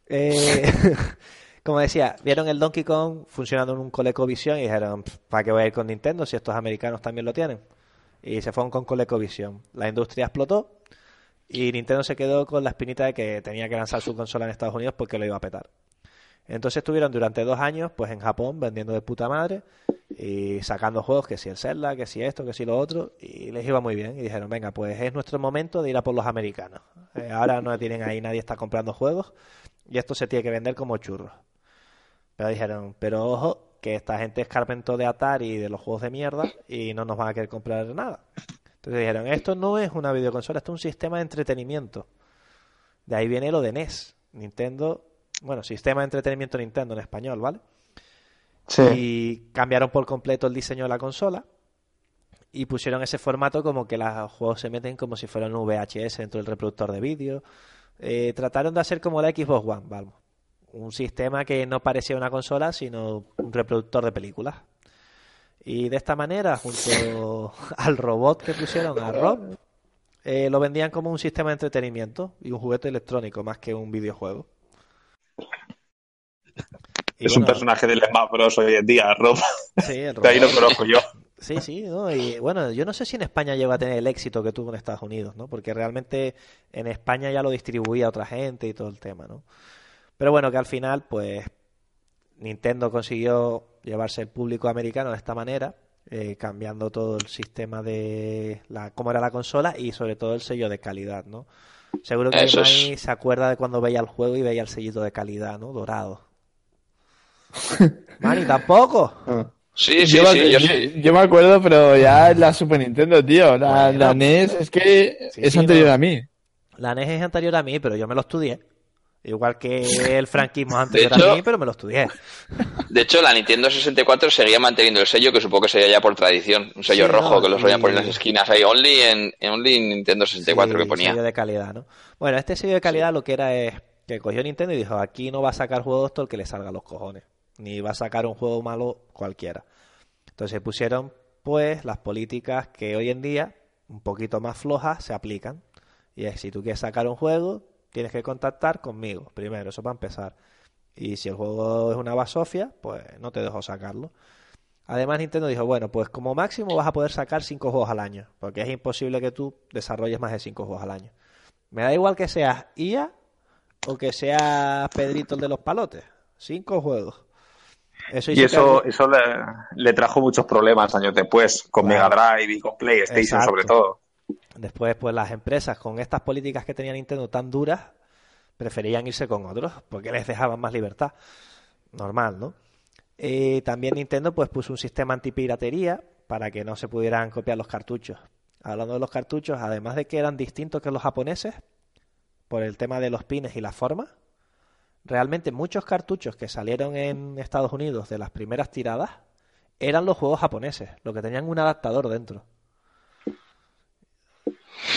Eh, como decía, vieron el Donkey Kong funcionando en un ColecoVision y dijeron, "Pff, ¿para qué voy a ir con Nintendo si estos americanos también lo tienen? Y se fueron con ColecoVision. La industria explotó y Nintendo se quedó con la espinita de que tenía que lanzar su consola en Estados Unidos porque lo iba a petar. Entonces estuvieron durante dos años pues en Japón vendiendo de puta madre y sacando juegos, que si el Zelda, que si esto, que si lo otro, y les iba muy bien. Y dijeron, venga, pues es nuestro momento de ir a por los americanos. Eh, ahora no tienen ahí, nadie está comprando juegos y esto se tiene que vender como churros. Pero dijeron, pero ojo, que esta gente escarmentó de Atari y de los juegos de mierda y no nos van a querer comprar nada. Entonces dijeron, esto no es una videoconsola, esto es un sistema de entretenimiento. De ahí viene lo de NES. Nintendo, bueno, sistema de entretenimiento Nintendo en español, ¿vale?
Sí.
Y cambiaron por completo el diseño de la consola y pusieron ese formato como que los juegos se meten como si fueran un VHS dentro del reproductor de vídeo. Eh, trataron de hacer como la Xbox One, vamos. Un sistema que no parecía una consola, sino un reproductor de películas. Y de esta manera, junto al robot que pusieron, a Rob, eh, lo vendían como un sistema de entretenimiento y un juguete electrónico más que un videojuego. Y
es un personaje del Smash Bros. hoy en día, Rob.
Sí, el
De ahí lo conozco yo.
Sí, sí, ¿no? Y bueno, yo no sé si en España llegó a tener el éxito que tuvo en Estados Unidos, ¿no? Porque realmente en España ya lo distribuía otra gente y todo el tema, ¿no? Pero bueno, que al final, pues, Nintendo consiguió llevarse el público americano de esta manera, eh, cambiando todo el sistema de la, cómo era la consola y sobre todo el sello de calidad, ¿no? Seguro que
Eso es.
Se acuerda de cuando veía el juego y veía el sellito de calidad, ¿no? Dorado. Mani, tampoco.
Sí, sí,
yo,
sí,
me,
yo
yo-
sí.
yo me acuerdo, pero ya la Super Nintendo, tío. La,
Bueno.
la NES es que
Sí,
es
sí,
anterior
no.
a mí.
La NES es anterior a mí, pero yo me lo estudié. Igual que el franquismo es anterior
hecho-
a mí, pero me lo estudié.
De hecho, la Nintendo 64 seguía manteniendo el sello, que supongo que sería ya por tradición. Un sello
Sí,
rojo
no,
que lo solían poner en las esquinas. Ahí, only en, en Only en Nintendo 64
Sí,
que ponía.
sello de calidad, ¿no? Bueno, este sello de calidad lo que era es que cogió Nintendo y dijo, aquí no va a sacar juegos todo el que le salga a los cojones. Ni va a sacar un juego malo cualquiera. Entonces pusieron, pues, las políticas que hoy en día, un poquito más flojas, se aplican. Y es, si tú quieres sacar un juego, tienes que contactar conmigo, primero, eso para empezar. Y si el juego es una basofia, pues no te dejo sacarlo. Además, Nintendo dijo, bueno, pues como máximo vas a poder sacar 5 juegos al año, porque es imposible que tú desarrolles más de 5 juegos al año. Me da igual que seas IA o que seas Pedrito el de los palotes. 5 juegos. Eso
Y eso, eso le, le trajo muchos problemas años después, con. Mega Drive y con PlayStation
Exacto.
sobre todo.
Después, pues las empresas con estas políticas que tenía Nintendo tan duras, preferían irse con otros, porque les dejaban más libertad. Normal, ¿no? Eh, también Nintendo pues puso un sistema antipiratería para que no se pudieran copiar los cartuchos. Hablando de los cartuchos, además de que eran distintos que los japoneses, por el tema de los pines y la forma, realmente muchos cartuchos que salieron en Estados Unidos de las primeras tiradas eran los juegos japoneses, lo que tenían un adaptador dentro.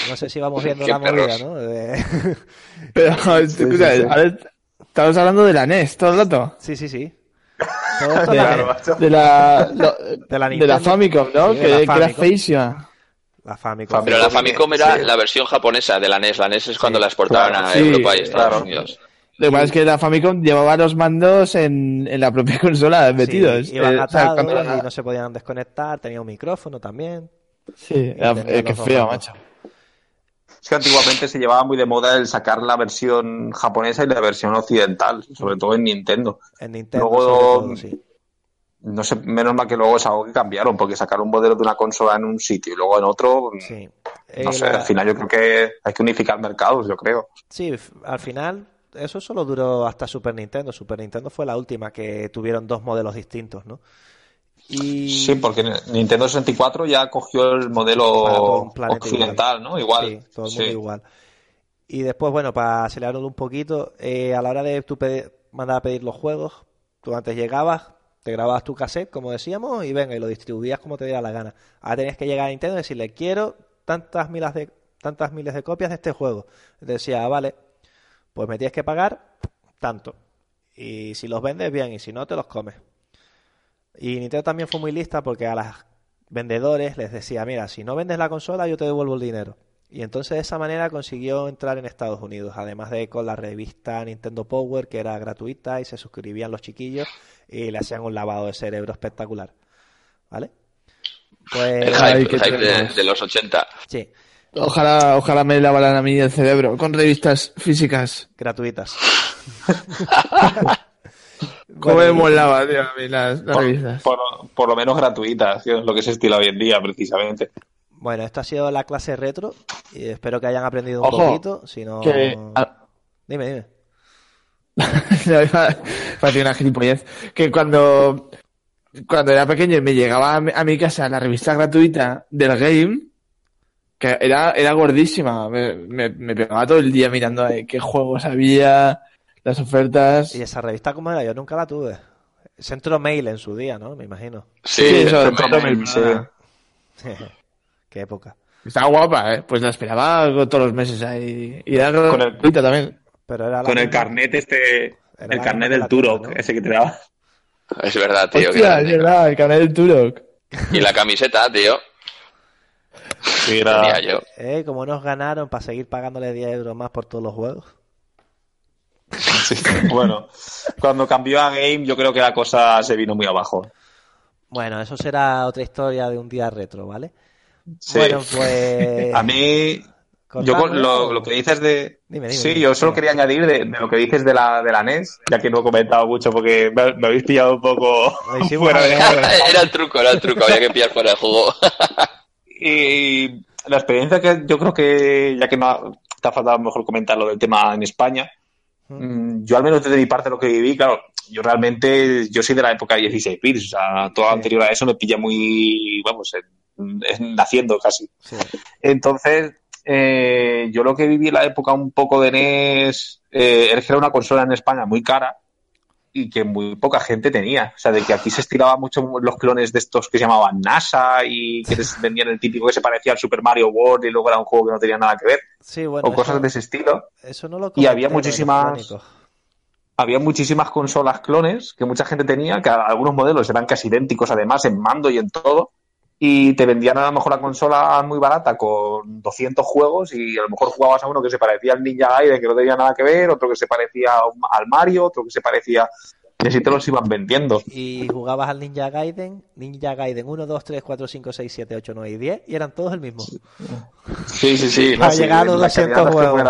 No sé si vamos viendo la movida,
perros.
¿no? De-
Pero, escucha, ahora estamos hablando de la NES todo el rato.
Sí, sí, sí.
De,
la,
de la, lo-
de la
de la
Nintendo.
Famicom, ¿no?
Sí,
que,
la
que era
Famicom.
feísima.
La Famicom.
Pero la Famicom era
Sí.
la versión japonesa de la NES. La NES es cuando la exportaban
claro,
a
sí,
Europa y Estados
claro.
Unidos.
Lo que pasa es que la Famicom llevaba los mandos en, en la propia consola metidos.
Sí, iban
Eh, o sea,
atados
cuando era-
y no se podían desconectar, tenía un micrófono también.
Sí, era,
tenía
eh,
dos
feo, macho.
Es que antiguamente se llevaba muy de moda el sacar la versión japonesa y la versión occidental, sobre todo en Nintendo.
En Nintendo,
Luego-
todo, sí.
No sé, menos mal que luego es algo que cambiaron, porque sacar un modelo de una consola en un sitio y luego en otro,
Sí.
no
Eh,
sé,
la-
al final yo creo que hay que unificar mercados, yo creo.
Sí, al final eso solo duró hasta Super Nintendo. Super Nintendo fue la última que tuvieron dos modelos distintos, ¿no? Y
Sí, porque Nintendo 64 ya cogió el modelo occidental, ¿no? Igual.
Sí, todo el mundo
Sí.
igual. Y después, bueno, para acelerarlo un poquito, eh, a la hora de tú pedi- mandar a pedir los juegos, tú antes llegabas, te grababas tu cassette, como decíamos, y venga, y lo distribuías como te diera la gana. Ahora tenías que llegar a Nintendo y decirle, quiero tantas miles de, tantas miles de copias de este juego. Y te decía, "Ah, vale, pues me tienes que pagar tanto. Y si los vendes, bien, y si no, te los comes. Y Nintendo también fue muy lista porque a los vendedores les decía, mira, si no vendes la consola, yo te devuelvo el dinero. Y entonces de esa manera consiguió entrar en Estados Unidos, además de con la revista Nintendo Power, que era gratuita y se suscribían los chiquillos y le hacían un lavado de cerebro espectacular. ¿Vale? Pues
hype, el hype de,
tremendo.
de los 80.
sí,
Ojalá, ojalá me lavaran a mí el cerebro con revistas físicas.
gratuitas.
¿Cómo me molaba, tío, a mí las, las
Por,
revistas?
por- por lo menos gratuitas, que es lo que se estila hoy en día, precisamente.
Bueno, esto ha sido la clase retro y espero que hayan aprendido un
Ojo,
poquito. Si no...
Que,
Dime, dime.
Parecía una gilipollez. Que cuando, cuando era pequeño y me llegaba a mi, a mi casa la revista gratuita del game, que era, era gordísima. Me, me, me pegaba todo el día mirando eh, qué juegos había, las ofertas.
¿Y esa revista cómo era? Yo nunca la tuve. Centro Mail en su día, ¿no? Me imagino.
Sí,
Sí, eso, el Mail,
sí.
Qué época.
Estaba guapa, ¿eh? Pues la esperaba todos los meses ahí. Y era
Con el-
también.
Pero era
Con el carnet este,
Era
el carnet del Turok, ese que te daba.
Es verdad, tío.
Hostia, es verdad, el canal del Turok.
Y la camiseta, tío. Yo.
Eh, como nos ganaron para seguir pagándole 10 euros más por todos los juegos.
Sí, Bueno, cuando cambió a Game, yo creo que la cosa se vino muy abajo.
Bueno, eso será otra historia de un día retro, ¿vale?
Sí.
Bueno, pues...
A mí, yo con lo, lo que dices de.
Dime, dime,
sí,
dime.
yo solo
Dime.
quería añadir de, de lo que dices de la, de la NES, ya que no he comentado mucho porque me, me habéis pillado un poco fuera de.
Era el truco, era el truco. Había que pillar fuera el juego.
Y la experiencia que yo creo que, ya que no te ha faltado mejor comentar lo del tema en España, mm, yo al menos desde mi parte lo que viví, claro, yo realmente, yo soy de la época de 16 bits, o sea, todo
Sí.
anterior a eso me pilla muy, vamos, en- en- naciendo casi.
Sí.
Entonces, eh, yo lo que viví en la época un poco de NES, eh, era una consola en España muy cara y que muy poca gente tenía. O sea, de que aquí se estiraba mucho los clones de estos que se llamaban NASA y que les vendían el típico que se parecía al Super Mario World y luego era un juego que no tenía nada que ver,
Sí, bueno,
o cosas de ese estilo.
eso no lo
Y había muchísimas-. Había muchísimas consolas clones que mucha gente tenía, que algunos modelos eran casi idénticos además en mando y en todo, y te vendían a lo mejor la consola muy barata con 200 juegos y a lo mejor jugabas a uno que se parecía al Ninja Gaiden que no tenía nada que ver, otro que se parecía al Mario, otro que se parecía... Y así te los iban vendiendo.
Y jugabas al Ninja Gaiden, Ninja Gaiden 1, 2, 3, 4, 5, 6, 7, 8, 9 y 10, y eran todos el mismo.
Sí, sí, sí.
Para
sí,
llegar a los
la
200
calidad no es que
juegos.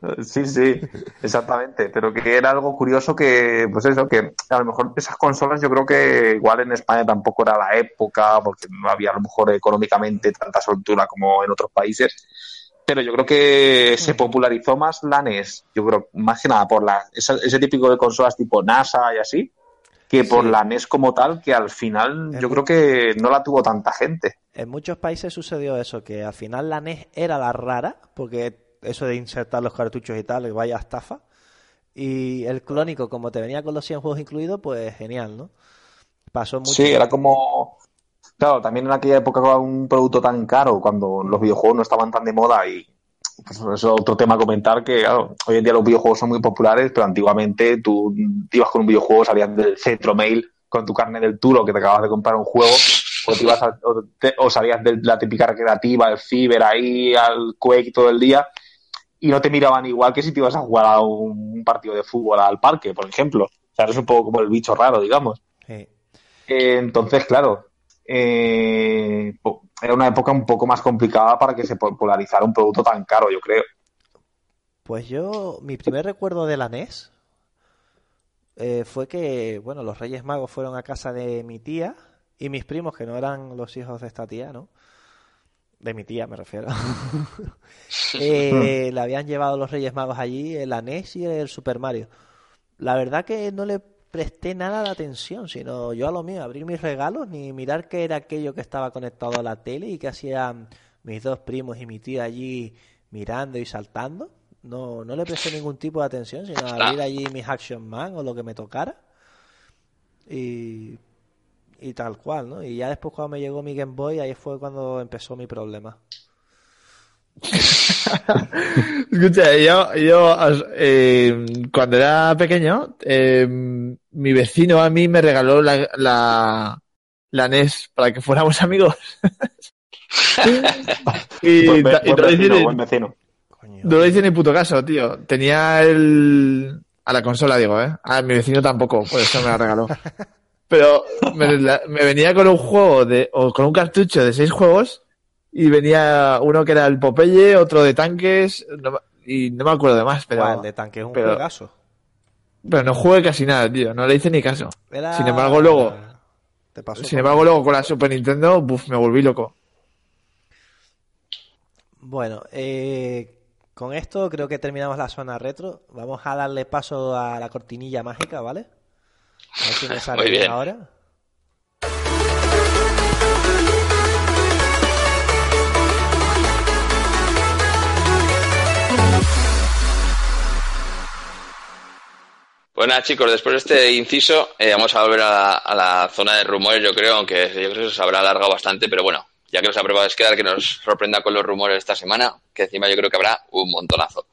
fuera- Sí, sí, exactamente. Pero que era algo curioso que, pues eso, que a lo mejor esas consolas yo creo que igual en España tampoco era la época, porque no había a lo mejor económicamente tanta soltura como en otros países. Pero yo creo que se popularizó más la NES, yo creo, más que nada por la, esa- ese típico de consolas tipo NASA y así, que por
Sí.
la NES como tal, que al final yo creo que no la tuvo tanta gente.
En muchos países sucedió eso, que al final la NES era la rara, porque eso de insertar los cartuchos y tal, vaya estafa. Y el clónico, como te venía con los 100 juegos incluidos, pues genial, ¿no? Pasó mucho.
Sí, era como. Claro, también en aquella época un producto tan caro, cuando los videojuegos no estaban tan de moda y. Pues eso es otro tema a comentar que claro, hoy en día los videojuegos son muy populares, pero antiguamente tú ibas con un videojuego, salías del centro mail con tu carne del turo que te acabas de comprar un juego, o, te ibas a- o, te- o salías de la típica recreativa, el Fiber ahí, al Quake todo el día, y no te miraban igual que si te ibas a jugar a un partido de fútbol al parque, por ejemplo. O sea, eres un poco como el bicho raro, digamos.
Sí.
Eh, entonces, claro, eh, era una época un poco más complicada para que se popularizara un producto tan caro, yo creo.
Pues yo, mi primer recuerdo de la NES eh, fue que, bueno, los Reyes Magos fueron a casa de mi tía y mis primos, que no eran los hijos de esta tía, ¿no? De mi tía, me refiero. Eh, le habían llevado los Reyes Magos allí, el NES y el Super Mario. La verdad que no le presté nada de atención, sino yo a lo mío, abrir mis regalos, ni mirar qué era aquello que estaba conectado a la tele y que hacían mis dos primos y mi tía allí mirando y saltando. No, no le presté ningún tipo de atención, sino abrir allí mis Action Man o lo que me tocara. Y, y tal cual, ¿no? Y ya después cuando me llegó mi Game Boy, ahí fue cuando empezó mi problema.
Escucha, yo, yo eh, cuando era pequeño, eh, mi vecino a mí me regaló la, la, la NES para que fuéramos amigos. y,
Buen,
y
buen
no, le hice
vecino,
ni,
buen vecino.
No le hice ni puto caso, tío. Tenía el... A la consola, digo, ¿eh? A mi vecino tampoco, por eso me la regaló. Pero me, la- me venía con un juego de... o con un cartucho de seis juegos y venía uno que era el Popeye, otro de tanques no y no me acuerdo de más, pero...
El de tanque es un
pero-
juegazo.
Pero no jugué casi nada, tío. No le hice ni caso.
Era-
Sin embargo, luego-
Te pasó
Sin embargo, luego con la Super Nintendo, buf, me volví loco.
Bueno, eh, con esto creo que terminamos la zona retro. Vamos a darle paso a la cortinilla mágica, ¿vale? A ver si me sale
Muy
bien
bien.
ahora.
Pues nada, chicos, después de este inciso, eh, vamos a volver a la, a la zona de rumores, yo creo, aunque yo creo que se habrá alargado bastante, pero bueno, ya que nos ha preparado quedar que nos sorprenda con los rumores esta semana, que encima yo creo que habrá un montonazo.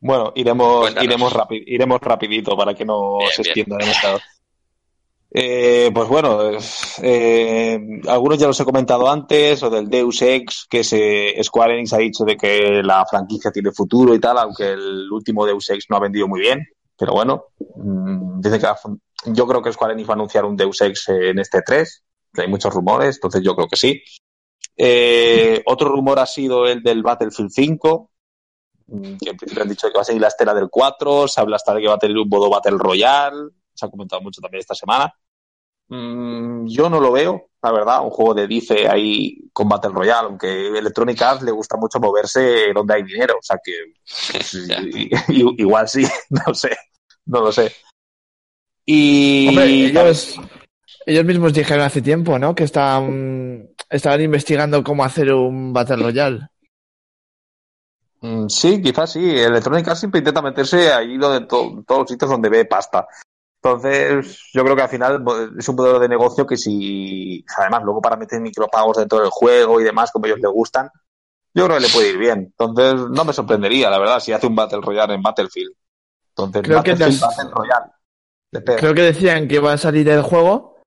Bueno, iremos,
Cuéntanos.
iremos, iremos rapidito para que no
Bien,
se extienda demasiado. Eh, pues bueno, eh, algunos ya los he comentado antes, o del Deus Ex, que se, Square Enix ha dicho de que la franquicia tiene futuro y tal, aunque el último Deus Ex no ha vendido muy bien. Pero bueno, mm, que yo creo que Square Enix va a anunciar un Deus Ex en este 3, que hay muchos rumores, entonces yo creo que sí. Eh, otro rumor ha sido el del Battlefield 5, mm, que en principio han dicho que va a seguir la estela del 4, se habla hasta de que va a tener un modo Battle Royale, se ha comentado mucho también esta semana. Mm, yo no lo veo, la verdad, un juego de Dice ahí con Battle Royale, aunque Electronic Arts le gusta mucho moverse donde hay dinero, o sea que pues, igual sí, no sé, no lo sé. Y
Hombre, ellos, ellos mismos dijeron hace tiempo, ¿no? Que estaban, estaban investigando cómo hacer un Battle Royale.
Mm, Sí, quizás sí. Electronic Arts siempre intenta meterse ahí donde to- todos los sitios donde ve pasta. Entonces, yo creo que al final es un modelo de negocio que si, además, luego para meter micropagos dentro del juego y demás, como ellos les gustan, yo creo que le puede ir bien. Entonces, no me sorprendería, la verdad, si hace un Battle Royale en Battlefield. Entonces,
Creo que
Battlefield,
las-
Battle Royale. Depende.
Creo que decían que iba a salir el juego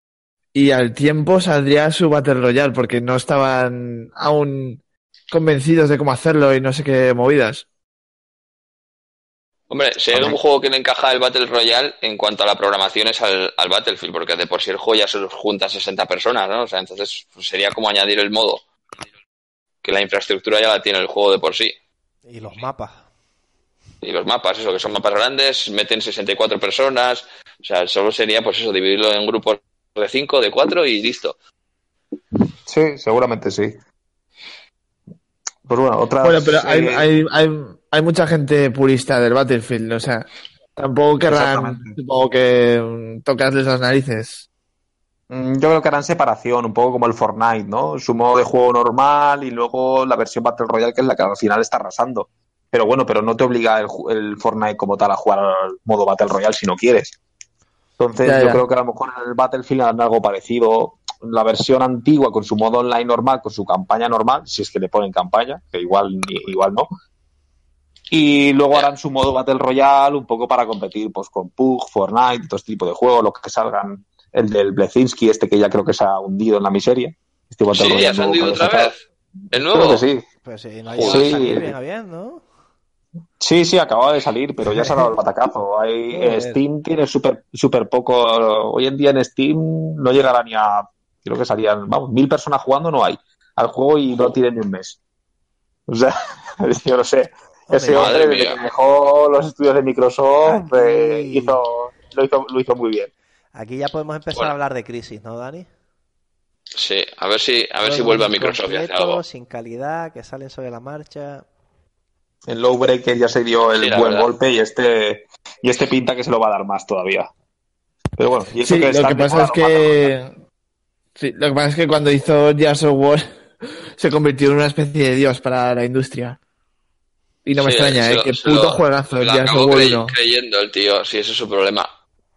y al tiempo saldría su Battle Royale porque no estaban aún convencidos de cómo hacerlo y no sé qué movidas.
Hombre, si hay un juego que le encaja el Battle Royale en cuanto a la programación es al, al Battlefield, porque de por sí el juego ya se los junta 60 personas, ¿no? O sea, entonces pues, sería como añadir el modo. Que la infraestructura ya la tiene el juego de por sí.
Y los mapas.
Y los mapas, eso, que son mapas grandes, meten 64 personas. O sea, solo sería, pues eso, dividirlo en grupos de 5, de 4 y listo.
Sí, seguramente sí. Pues bueno, otra.
Bueno, pero hay, hay, hay, hay mucha gente purista del Battlefield, o sea, tampoco querrán, supongo que mm, tocarles las narices.
Mm, Yo creo que harán separación, un poco como el Fortnite, ¿no? Su modo de juego normal y luego la versión Battle Royale, que es la que al final está arrasando. pero bueno, pero no te obliga el, el Fortnite como tal a jugar al modo Battle Royale si no quieres. Entonces
Ya,
yo creo que a lo mejor en el Battlefield harán algo parecido. La versión antigua con su modo online normal, con su campaña normal, si es que le ponen campaña, que igual, igual no. Y luego harán su modo Battle Royale un poco para competir pues con PUG, Fortnite, todo este tipo de juegos, los que salgan. El del Blezinski, este que ya creo que se ha hundido en la miseria. Este Battle
Sí,
Royale
ya se han
nuevo
ido
que han
otra vez. ¿El
Creo
nuevo?
que sí.
Pues sí, no ha a
Sí.
salir bien a bien, ¿no?
Sí, sí, acaba de salir, pero ya se ha dado el batacazo. Hay, en Steam tiene súper super poco. Hoy en día en Steam no llegará ni a. Creo que salían, vamos, mil personas jugando no hay al juego y no tiene ni un mes. O sea, yo no sé. Ese
Madre
hombre, desde
mía.
que dejó los estudios de Microsoft, eh, hizo, lo, hizo, lo hizo muy bien.
Aquí ya podemos empezar
Bueno.
a hablar de crisis, ¿no, Dani?
Sí, a ver si, a ver si vuelve a Microsoft y hace
incompletos,
algo.
sin calidad, que salen sobre la marcha.
En Lowbreaker ya se dio el
Sí,
buen
verdad.
golpe y este, y este pinta que se lo va a dar más todavía. Pero bueno, y eso
Sí, lo que pasa es que. Sí, lo que pasa es que cuando hizo Gears of War se convirtió en una especie de dios para la industria. Y no me
Sí,
extraña, ¿eh?
lo-
Qué puto
lo-
juegazo el
Lo
Gears of
acabó
War
crey-
1.
creyendo el tío, sí, ese es su problema.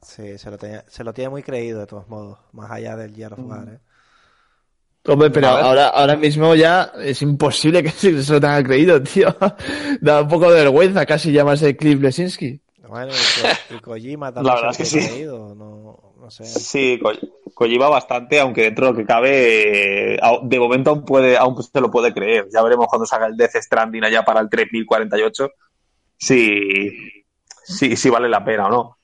Sí, se lo, tenía- se lo tiene muy creído de todos modos, más allá del Gear of War, ¿eh?
Hombre, pero ahora, ahora mismo ya es imposible que se lo tenga creído, tío. Da un poco de vergüenza casi llamarse Cliff Blesinski.
Bueno, y, Ko- y Kojima también
La verdad
se
es
lo
que
tiene
sí.
creído, no, no sé.
Sí, Ko- Kojima bastante, aunque dentro de lo que cabe, eh, de momento aún, puede, aún se lo puede creer. Ya veremos cuando salga el Death Stranding allá para el 3048 si, si, si vale la pena o no.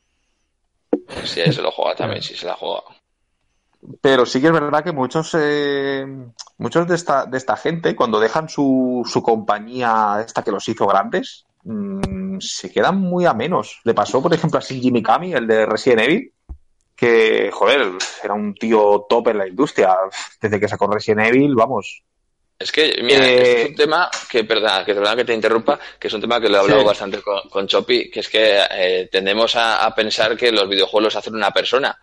Si se lo juega también, si se la juega.
Pero sí que es verdad que muchos, eh, muchos de esta, de esta gente, cuando dejan su, su compañía, esta que los hizo grandes, mm, se quedan muy a menos. Le pasó, por ejemplo, a Shinji Mikami, el de Resident Evil, que, joder, era un tío top en la industria. Desde que sacó Resident Evil, vamos.
Es que, mira,
Eh,
este es un tema que, perdona, que, perdona que te interrumpa, que es un tema que lo he hablado
Sí.
bastante con, con Chopi, que es que eh, tendemos a, a pensar que los videojuegos los hacen una persona.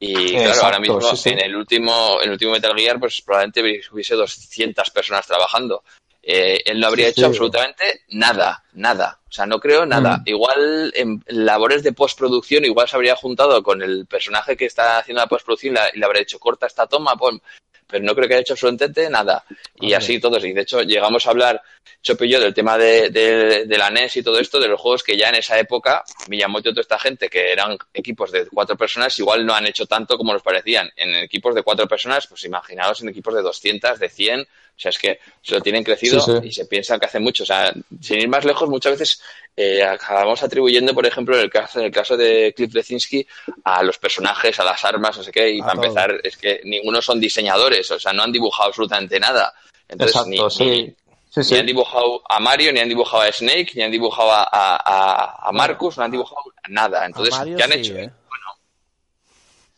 Y claro, ahora mismo
sí, sí.
en el último en el último Metal Gear, pues probablemente hubiese 200 personas trabajando. Eh, él no habría
Sí,
hecho
sí.
absolutamente nada, nada. O sea, no creo nada.
Mm.
Igual en labores de postproducción, igual se habría juntado con el personaje que está haciendo la postproducción y le habría dicho, corta esta toma, pon. Pero no creo que haya hecho absolutamente nada. Y así todos. Y de hecho, llegamos a hablar, Chope y yo, del tema de, de, de la NES y todo esto, de los juegos que ya en esa época, Miyamoto y toda esta gente, que eran equipos de cuatro personas, igual no han hecho tanto como nos parecían. En equipos de cuatro personas, pues imaginaos en equipos de 200, de 100. O sea, es que se lo tienen crecido
Sí, sí.
y se piensa que hace mucho. O sea, sin ir más lejos, muchas veces eh, acabamos atribuyendo, por ejemplo, en el caso, en el caso de Cliff Lesinski, a los personajes, a las armas, no sé qué. Y
A
para
todo.
empezar, es que ninguno son diseñadores, o sea, no han dibujado absolutamente nada. Entonces,
Exacto,
ni,
sí.
ni- han dibujado a Mario, ni han dibujado a Snake, ni han dibujado a, a, a- Marcus, no han dibujado nada. Entonces,
Mario
¿qué han hecho?
¿eh?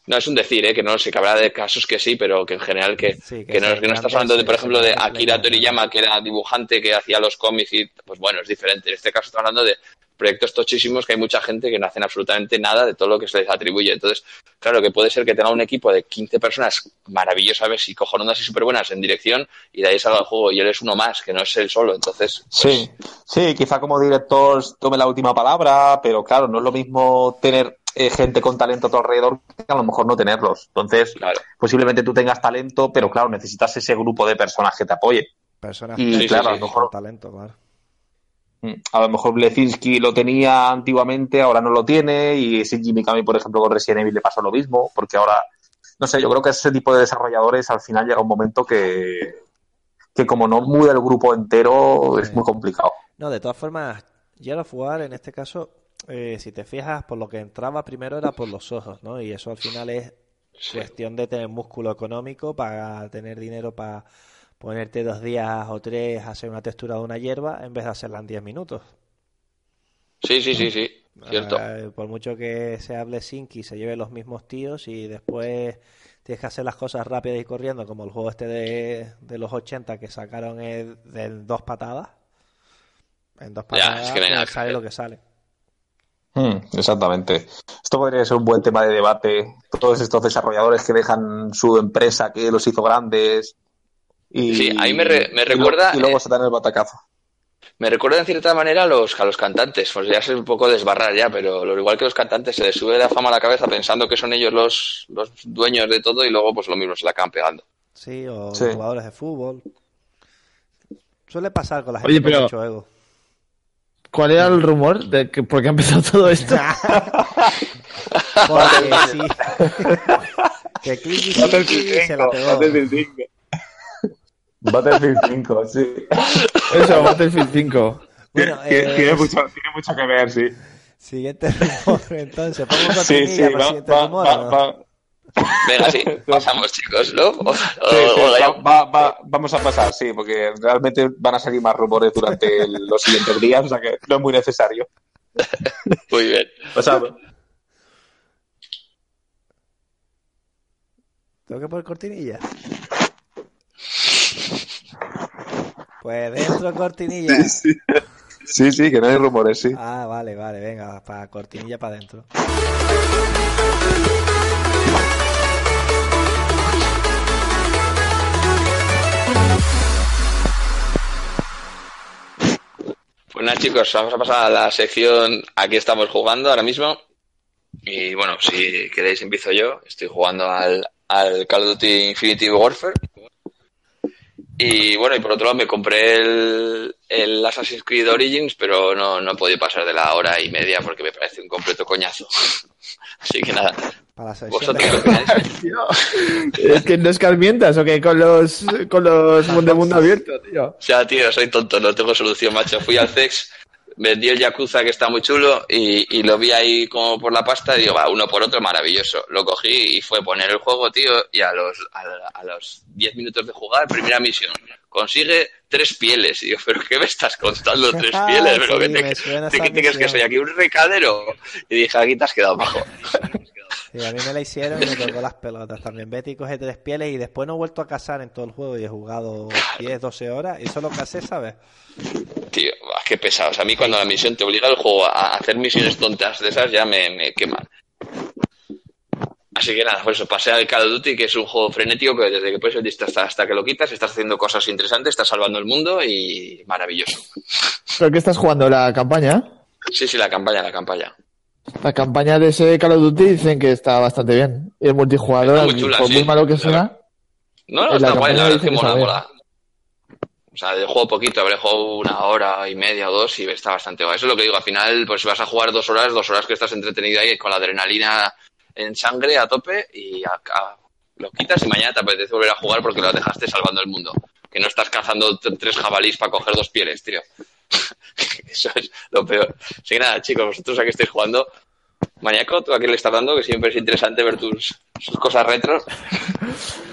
No es un decir, ¿eh? que no sé, que habrá de casos que sí, pero que en general que,
Sí, que
que no,
se
que no estás hablando de, por ejemplo, de Akira Toriyama, que era dibujante, que hacía los cómics y, pues bueno, es diferente. En este caso estamos hablando de proyectos tochísimos que hay mucha gente que no hacen absolutamente nada de todo lo que se les atribuye. Entonces, claro, que puede ser que tenga un equipo de 15 personas maravillosas y cojonudas y súper buenas en dirección y de ahí salga el juego y él es uno más, que no es él solo. Entonces, pues,
Sí, sí, quizá como director tome la última palabra, pero claro, no es lo mismo tener eh, gente con talento a tu alrededor que a lo mejor no tenerlos. Entonces,
claro.
posiblemente tú tengas talento, pero claro, necesitas ese grupo de personas que te apoye.
Personas
Y
que
claro,
con
a lo
mejor-
talento, claro.
A lo mejor Blezinski lo tenía antiguamente, ahora no lo tiene, y Shinji Mikami, por ejemplo, con Resident Evil le pasó lo mismo, porque ahora, no sé, yo creo que ese tipo de desarrolladores al final llega un momento que, que como no muda el grupo entero, es muy complicado.
No, de todas formas, Gear of War en este caso, eh, si te fijas, por lo que entraba primero era por los ojos, ¿no? Y eso al final es
Sí.
cuestión de tener músculo económico para tener dinero para ponerte dos días o tres a hacer una textura de una hierba en vez de hacerla en 10 minutos.
Sí, sí, sí, sí, cierto.
Eh, por mucho que se hable Sinky, se lleve los mismos tíos y después tienes que hacer las cosas rápidas y corriendo, como el juego este de, de los 80 que sacaron en, de dos patadas. En dos
Ya,
patadas
es que
sale lo que sale.
Mm, exactamente. Esto podría ser un buen tema de debate. Todos estos desarrolladores que dejan su empresa que los hizo grandes. Y,
Sí, ahí me re- me
y
recuerda,
Y luego
eh,
se dan el batacazo.
Me recuerda en cierta manera a los, a los cantantes, pues ya es un poco desbarrar ya, pero lo igual que los cantantes se les sube la fama a la cabeza pensando que son ellos los, los dueños de todo y luego pues lo mismo se la acaban pegando.
Sí, o
Sí.
jugadores de fútbol. Suele pasar con la gente
Oye,
con
pero-
mucho ego.
¿Cuál era el rumor de que por qué ha empezado todo esto?
Porque sí. que Clint se la
5,
pegó.
Battlefield 5. Battlefield 5, sí.
Eso, Battlefield 5.
Bueno,
Tiene-
eh,
tiene, mucho, tiene mucho que ver, sí.
Siguiente rumor, entonces. Pongo
Sí, sí, va,
siguiente
va,
rumor.
va,
¿o no?
va,
Venga, sí, pasamos chicos, ¿no? O- o-
sí, sí,
o ya-
va- va- va- vamos a pasar, sí, porque realmente van a salir más rumores durante el- los siguientes días, o sea que no es muy necesario.
Muy bien.
Pasamos.
¿Tengo que poner cortinilla? Pues dentro cortinilla.
Sí, sí, sí, que no hay rumores, sí.
Ah, vale, vale, venga, para cortinilla para adentro.
Pues nada, chicos, vamos a pasar a la sección Aquí estamos jugando ahora mismo. Y bueno, si queréis empiezo yo. Estoy jugando al, al Call of Duty Infinity Warfare. Y bueno, y por otro lado me compré el, el Assassin's Creed Origins, pero no, no he podido pasar de la hora y media porque me parece un completo coñazo. Así que nada,
Para la sección
vosotros qué
de...
opináis?
Tío, ¿Es que no escarmientas o qué? Con los, con los de mundo abierto, tío.
O sea, tío, soy tonto, no tengo solución, macho. Fui al CEX, vendí el Yakuza que está muy chulo y, y lo vi ahí como por la pasta y digo, va, uno por otro, maravilloso. Lo cogí y fue poner el juego, tío, y a los, a, a los 10 minutos de jugar, primera misión, consigue tres pieles. Y digo, ¿pero qué me estás contando, tres pieles? ¿Pero
Sí,
qué te, crees que soy aquí? ¿Un recadero? Y dije, aquí te has quedado bajo.
Sí, a mí me la hicieron y me tocó las pelotas también. Betty coge tres pieles y después no he vuelto a cazar en todo el juego y he jugado 10, 12 horas y eso es lo que hace, ¿sabes?
Tío, qué pesados. A mí cuando la misión te obliga el juego a hacer misiones tontas de esas ya me, me queman. Así que nada, por eso pasé al Call of Duty, que es un juego frenético, pero desde que puedes el hasta, hasta que lo quitas, estás haciendo cosas interesantes, estás salvando el mundo y maravilloso.
¿Pero qué estás jugando? ¿La campaña?
Sí, sí, la campaña, la campaña.
La campaña de ese Call of Duty dicen que está bastante bien. Y el multijugador,
Está muy chula,
por
sí.
muy malo que
verdad. No, no, está guay, la verdad que
que
mola, mola. O sea, de juego poquito, habré jugado una hora y media o dos y está bastante guay. Eso es lo que digo, al final, pues vas a jugar dos horas, dos horas que estás entretenido ahí con la adrenalina en sangre a tope y a- a- lo quitas y mañana te apetece volver a jugar porque lo dejaste salvando el mundo. Que no estás cazando tres jabalís para coger dos pieles, tío. Eso es lo peor. Así que nada, chicos, vosotros aquí estáis jugando. Maníaco, ¿tú a qué le estás dando? Que siempre es interesante ver tus, tus cosas retro.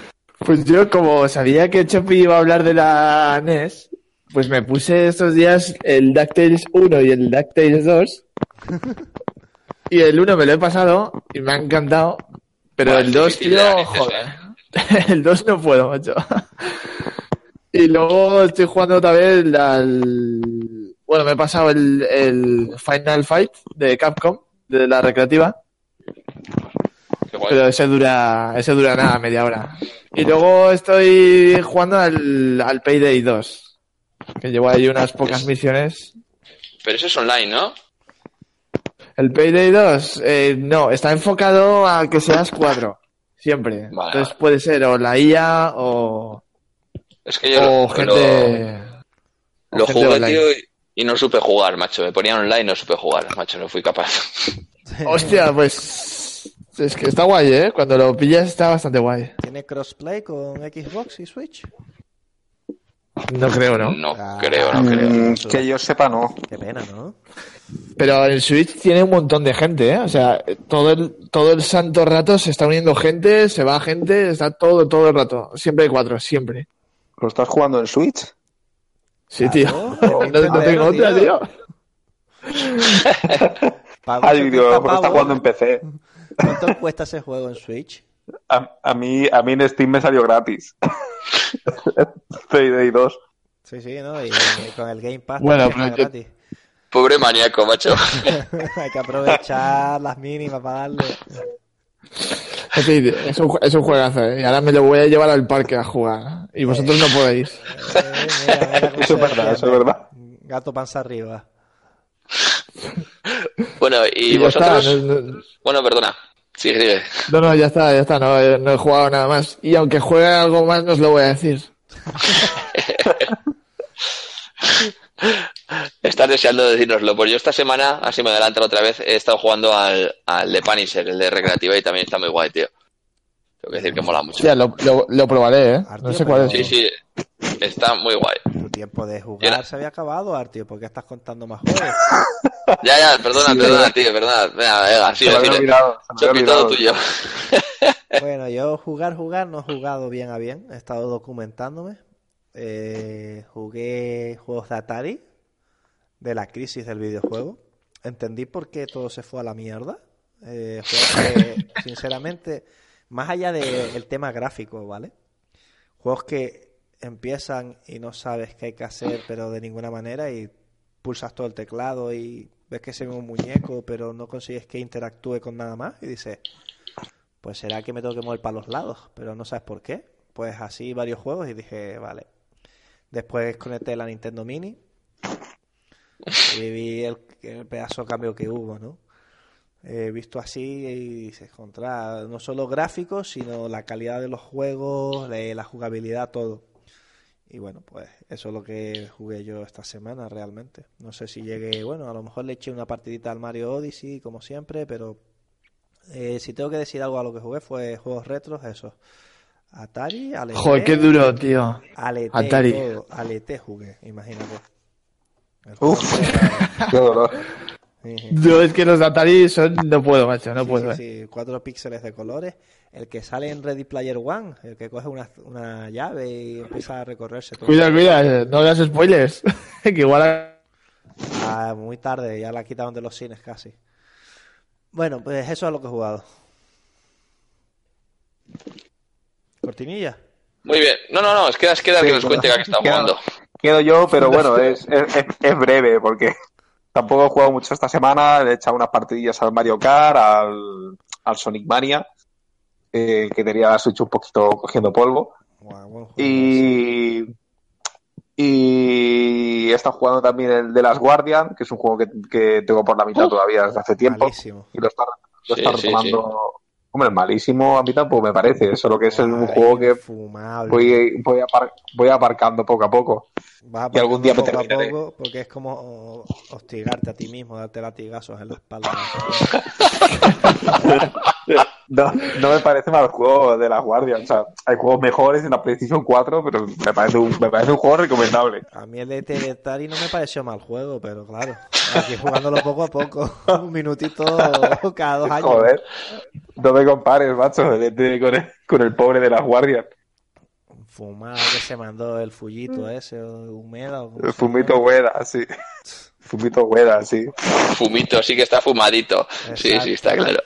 Pues yo, como sabía que Chopi iba a hablar de la NES, pues me puse estos días el DuckTales 1 y el DuckTales 2. Y el 1 me lo he pasado y me ha encantado. Pero el
es
2,
difícil de
tío, joder. El 2 no puedo, macho. Y luego estoy jugando otra vez al... Bueno, me he pasado el, el Final Fight de Capcom, de la recreativa.
Guay.
Pero ese dura, ese dura nada, media hora. Y luego estoy jugando al, al Payday 2. Que llevo ahí unas pocas misiones.
Pero eso es online, ¿no?
El Payday 2, eh, no, está enfocado a que seas cuatro. Siempre.
Vale,
Entonces puede ser o la IA o,
Es que yo
o
lo,
gente.
lo, jugué, tío, y, y no supe jugar, macho. Me ponían online y no supe jugar, macho. No fui capaz.
Hostia, pues. Es que está guay, ¿eh? Cuando lo pillas está bastante guay.
¿Tiene crossplay con Xbox y Switch?
No creo, ¿no?
No
Ah.
creo, no creo.
Mm, que yo sepa, no.
Qué pena, ¿no?
Pero el Switch tiene un montón de gente, ¿eh? O sea, todo el, todo el santo rato se está uniendo gente, se va gente, está todo, todo el rato. Siempre hay cuatro, siempre.
¿Lo estás jugando en Switch?
Sí, tío. No, no tengo otra,
tío.
tío.
Pago
Ay,
70
digo, porque está jugando en PC.
¿Cuánto cuesta ese juego en Switch?
A, a mí, a mí en Steam me salió gratis. Payday 2.
Sí, sí, ¿no? Y con el Game Pass
Bueno,
también
pero yo-
gratis.
Pobre maníaco, macho.
Hay que aprovechar las mínimas para darle.
Es un, es un juegazo, ¿eh? Y ahora me lo voy a llevar al parque a jugar. Y vosotros no podéis.
Eh, mira, mira cómo
Eso es verdad, eso es
defiende.
verdad.
Gato panza arriba.
Bueno, y,
Y ya está,
vosotros.
no, no-
Bueno, perdona. Sigue, sigue.
no, no, ya está, ya está, no, eh, no he jugado nada más. Y aunque juegue algo más, no os lo voy a decir.
Estás deseando decírnoslo. Pues yo esta semana, así me adelanto otra vez, he estado jugando al, al de Punisher, el de Recreativa, y también está muy guay, tío. Tengo que decir que mola mucho.
Ya, lo, lo, lo probaré, ¿eh.
Artio,
No sé cuál es.
Sí, sí. Está muy guay.
Tu tiempo de jugar se había acabado, Artio. ¿Por qué estás contando más juegos?
Ya, ya, perdona, perdona, tío, perdona. Venga, venga,
había
Chopi, todo tuyo.
Bueno, yo jugar, jugar, no he jugado bien a bien. He estado documentándome. Eh, jugué juegos de Atari, de la crisis del videojuego. Entendí por qué todo se fue a la mierda. Eh, juegos que, sinceramente, más allá del tema gráfico, ¿vale? Juegos que empiezan y no sabes qué hay que hacer, pero de ninguna manera, y pulsas todo el teclado y ves que se ve un muñeco, pero no consigues que interactúe con nada más, y dices, pues será que me tengo que mover para los lados, pero no sabes por qué. Pues así varios juegos y dije, vale. Después conecté la Nintendo Mini y vi el, el pedazo de cambio que hubo, ¿no? He visto así y se contra no solo gráficos, sino la calidad de los juegos, de la jugabilidad, todo. Y bueno, pues eso es lo que jugué yo esta semana realmente. No sé si llegué, bueno, a lo mejor le eché una partidita al Mario Odyssey, como siempre, pero eh, si tengo que decir algo a lo que jugué fue juegos retros, eso. Atari, Alete,
Joder, qué duro, tío.
Alete,
Atari.
todo. Alete jugué, imagínate. El
Uf.
juego
Qué dolor.
Era- Sí, sí.
Yo es que los de Atari son... No puedo, macho, no
Sí,
puedo.
sí,
eh.
sí, cuatro píxeles de colores. El que sale en Ready Player One, el que coge una, una llave y empieza a recorrerse todo.
Cuida, cuida, eh, no hagas spoilers. que igual...
Ah, muy tarde, ya la quitaron de los cines casi. Bueno, pues eso es lo que he jugado. Cortinilla.
Muy bien. No, no, no, es que es queda que
Sí,
nos cuente que
queda-
jugando.
Quedo yo, pero bueno, es- es breve porque tampoco he jugado mucho esta semana. Le he echado unas partidillas al Mario Kart, al, al Sonic Mania, eh, que tenía la Switch un poquito cogiendo polvo. Y, y he estado jugando también el de las Guardian, que es un juego que, que tengo por la mitad todavía desde hace
sí.
tiempo.
Malísimo.
Y lo está, lo
Sí,
está
sí,
retomando. Hombre, malísimo a mí tampoco me parece. Solo que es un juego que voy, voy, apar- voy aparcando poco a poco.
Vas
y algún día me
poco a poco, porque es como hostigarte a ti mismo, darte latigazos en la espalda.
No, no me parece mal juego de las Guardian. O sea, hay juegos mejores en la PlayStation 4, pero me parece un, me parece un juego recomendable.
A mí el de Atari no me pareció mal juego, pero claro, aquí jugándolo poco a poco, un minutito cada dos años.
Joder, no me compares, macho, con, el, con el pobre de las Guardian.
Fumado que se mandó el fullito ese, o humeda. o
El fumito. Hueda, sí. Fumito Hueda, sí.
Fumito, sí que está fumadito. Sí,
Exacto.
sí, está claro.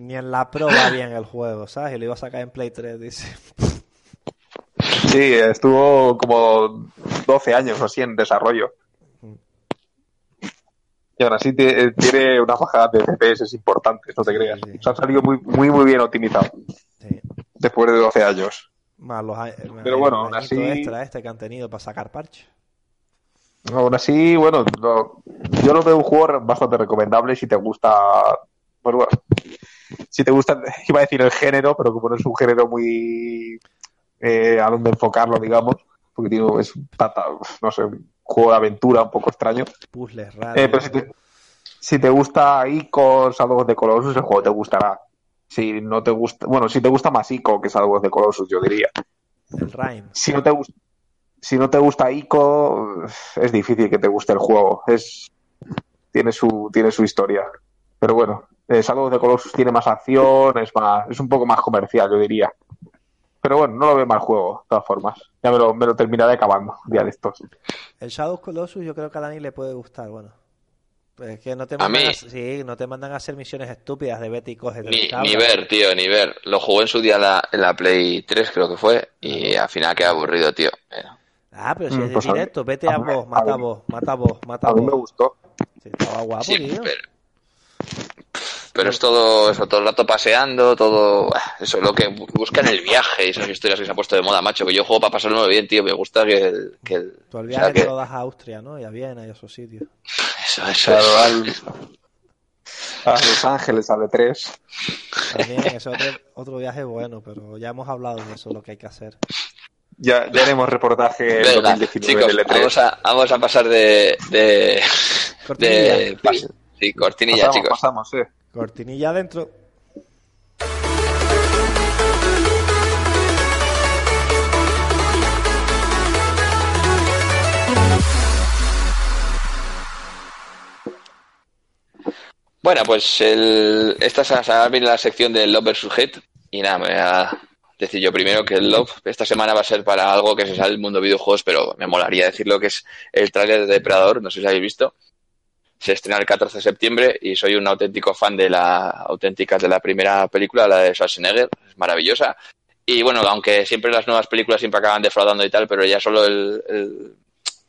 Ni en la pro va bien el juego, ¿sabes? Y lo iba a sacar en Play 3, dice.
Sí, estuvo como 12 años o así en desarrollo. Y aún así te- tiene una bajada de FPS importantes, no te
Sí,
creas.
sí.
Se ha salido muy, muy, muy bien optimizado
Sí.
después de 12 años.
Más los a-
Pero bueno, aún así-
extra este que han tenido para sacar parche.
Aún así, bueno, yo lo veo un juego bastante recomendable si te gusta. Bueno, bueno, si te gusta, iba a decir el género, pero como no es un género muy. Eh, a dónde enfocarlo, digamos, porque es un pata, no sé, un juego de aventura un poco extraño.
Puzzles raros.
Eh, pero si te, si te gusta Ico, Shadow of the Colossus, el juego te gustará. Si no te gusta, bueno, si te gusta más Ico que of the Colossus, yo diría.
El Rhyme.
Si no te gusta, si no te gusta Ico, es difícil que te guste el juego. Es tiene su tiene su historia. Pero bueno, Shadow of the Colossus tiene más acción, es más es un poco más comercial, yo diría. Pero bueno, no lo veo mal juego, de todas formas. Ya me lo, me lo terminaré acabando día de estos.
El Shadow Colossus yo creo que a Dani le puede gustar, bueno. Pues es que no te
A
mandan
mí.
a, sí, no te mandan a hacer misiones estúpidas de vete y coge
Ni, ni ver, tío, ni ver. Lo jugué en su día en la, en la Play 3, creo que fue, y al final queda aburrido, tío. Eh,
Ah, pero si
Mm,
es de
pues a mí-
directo, vete a
a mí-
vos,
a
mata a vos, mata a vos, mata a
A mí me
vos.
gustó.
Sí, estaba guapo,
Sí,
tío.
pero, pero es todo eso, todo el rato paseando, todo ah, eso, lo que buscan el viaje y esas historias que se ha puesto de moda, macho, que yo juego para pasarlo bien, tío, me gusta que el... Que el
Tú el
o sea,
viaje
que-
te lo das a Austria, ¿no? Y a Viena y a esos sitios.
Eso, eso,
Claro,
eso.
al- a Los Ángeles, a B3.
También ese otro, otro viaje bueno, pero ya hemos hablado de eso, lo que hay que hacer.
Ya, ya haremos reportaje
Venga,
2019
chicos,
del E E3.
vamos a, vamos a pasar de... de,
Cortinilla.
de sí, cortinilla,
pasamos,
chicos.
pasamos.
Cortinilla adentro.
Bueno, pues el, esta se- se viene la sección del Love vs. Hate. Y nada, me voy a decir yo primero que el Love esta semana va a ser para algo que se sale del mundo de videojuegos, pero me molaría decirlo que es el tráiler de Depredador, no sé si habéis visto. Se estrena el 14 de septiembre y soy un auténtico fan de la auténtica de la primera película, la de Schwarzenegger, es maravillosa. Y bueno, aunque siempre las nuevas películas siempre acaban defraudando y tal, pero ya solo el, el,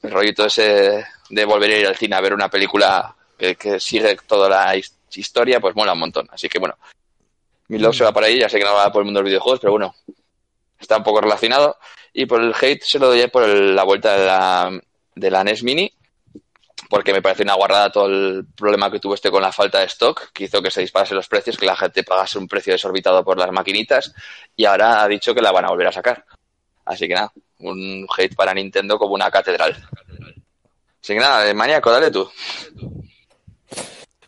el rollito ese de volver a ir al cine a ver una película que, sigue toda la his- historia, pues mola un montón. Así que bueno, mi love se va por ahí, ya sé que no va por el mundo de los videojuegos, pero bueno, está un poco relacionado. Y por el hate se lo doy por el- la vuelta de la, de la NES Mini, porque me parece una guarrada todo el problema que tuvo este con la falta de stock, que hizo que se disparase los precios, que la gente pagase un precio desorbitado por las maquinitas, y ahora ha dicho que la van a volver a sacar. Así que nada, un hate para Nintendo como una catedral. Así que nada, eh, maníaco, dale tú.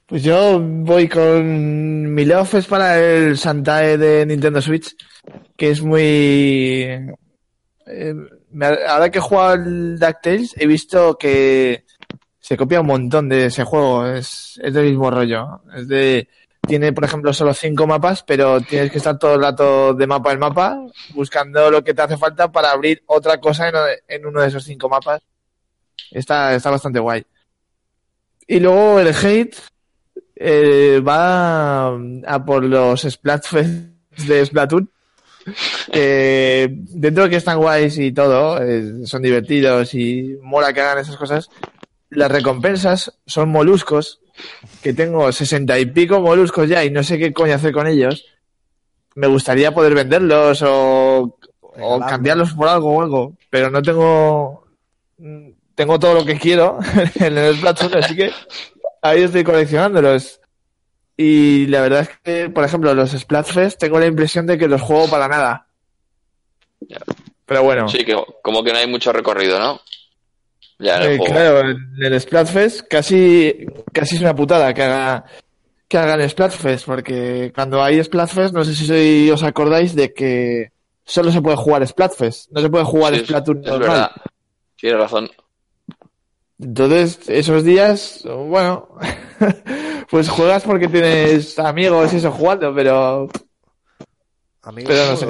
Pues yo voy con mi love es para el Santae de Nintendo Switch, que es muy... eh, ahora que he jugado al DuckTales he visto que se copia un montón de ese juego, es, es del mismo rollo. Es de, tiene, por ejemplo, solo cinco mapas, pero tienes que estar todo el rato de mapa en mapa buscando lo que te hace falta para abrir otra cosa en, en uno de esos cinco mapas. Está, está bastante guay. Y luego el hate eh, va a por los Splatfest de Splatoon. Que dentro de que están guays y todo, eh, son divertidos y mola que hagan esas cosas, las recompensas son moluscos, que tengo sesenta y pico moluscos ya y no sé qué coño hacer con ellos. Me gustaría poder venderlos o, o cambiarlos por algo o algo, pero no tengo mm, tengo todo lo que quiero en el Splatoon, así que ahí estoy coleccionándolos. Y la verdad es que, por ejemplo, los Splatfest tengo la impresión de que los juego para nada.
Ya.
Pero bueno,
Sí, que como que no hay mucho recorrido, ¿no? Ya en el
eh,
juego.
claro, en el Splatfest casi, casi es una putada que haga que hagan Splatfest, porque cuando hay Splatfest, no sé si os acordáis de que solo se puede jugar Splatfest, no se puede jugar
Sí,
Splatoon
es
normal.
verdad. Tienes razón.
Entonces, esos días, bueno, pues juegas porque tienes amigos y eso jugando, pero
Amigos
Pero no sé.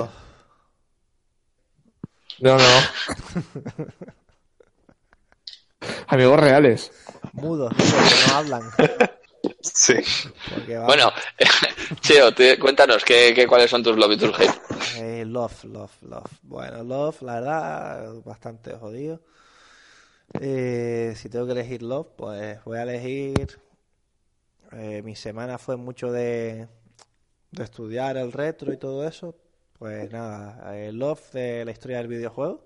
no, no. Amigos reales.
Mudos, que no hablan.
Sí.
Bueno, Cheo, te- cuéntanos ¿qué, qué, cuáles son tus love y tus hate.
eh, love, love, love. Bueno, love, la verdad, bastante jodido. Eh, si tengo que elegir love, pues voy a elegir. eh, mi semana fue mucho de, de estudiar el retro y todo eso. Pues nada, eh, love de la historia del videojuego.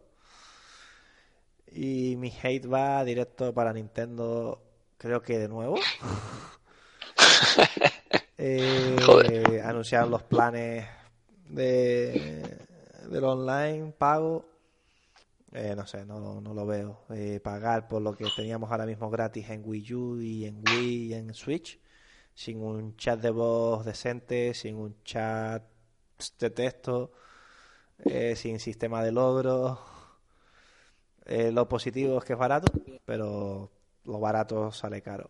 Y mi hate va directo para Nintendo, creo que de nuevo. Eh,
Joder.
anunciaron los planes de del online pago. Eh, no sé, no, no lo veo. Eh, pagar por lo que teníamos ahora mismo gratis en Wii U y en Wii y en Switch, sin un chat de voz decente, sin un chat de texto, eh, sin sistema de logros. Eh, lo positivo es que es barato, pero lo barato sale caro.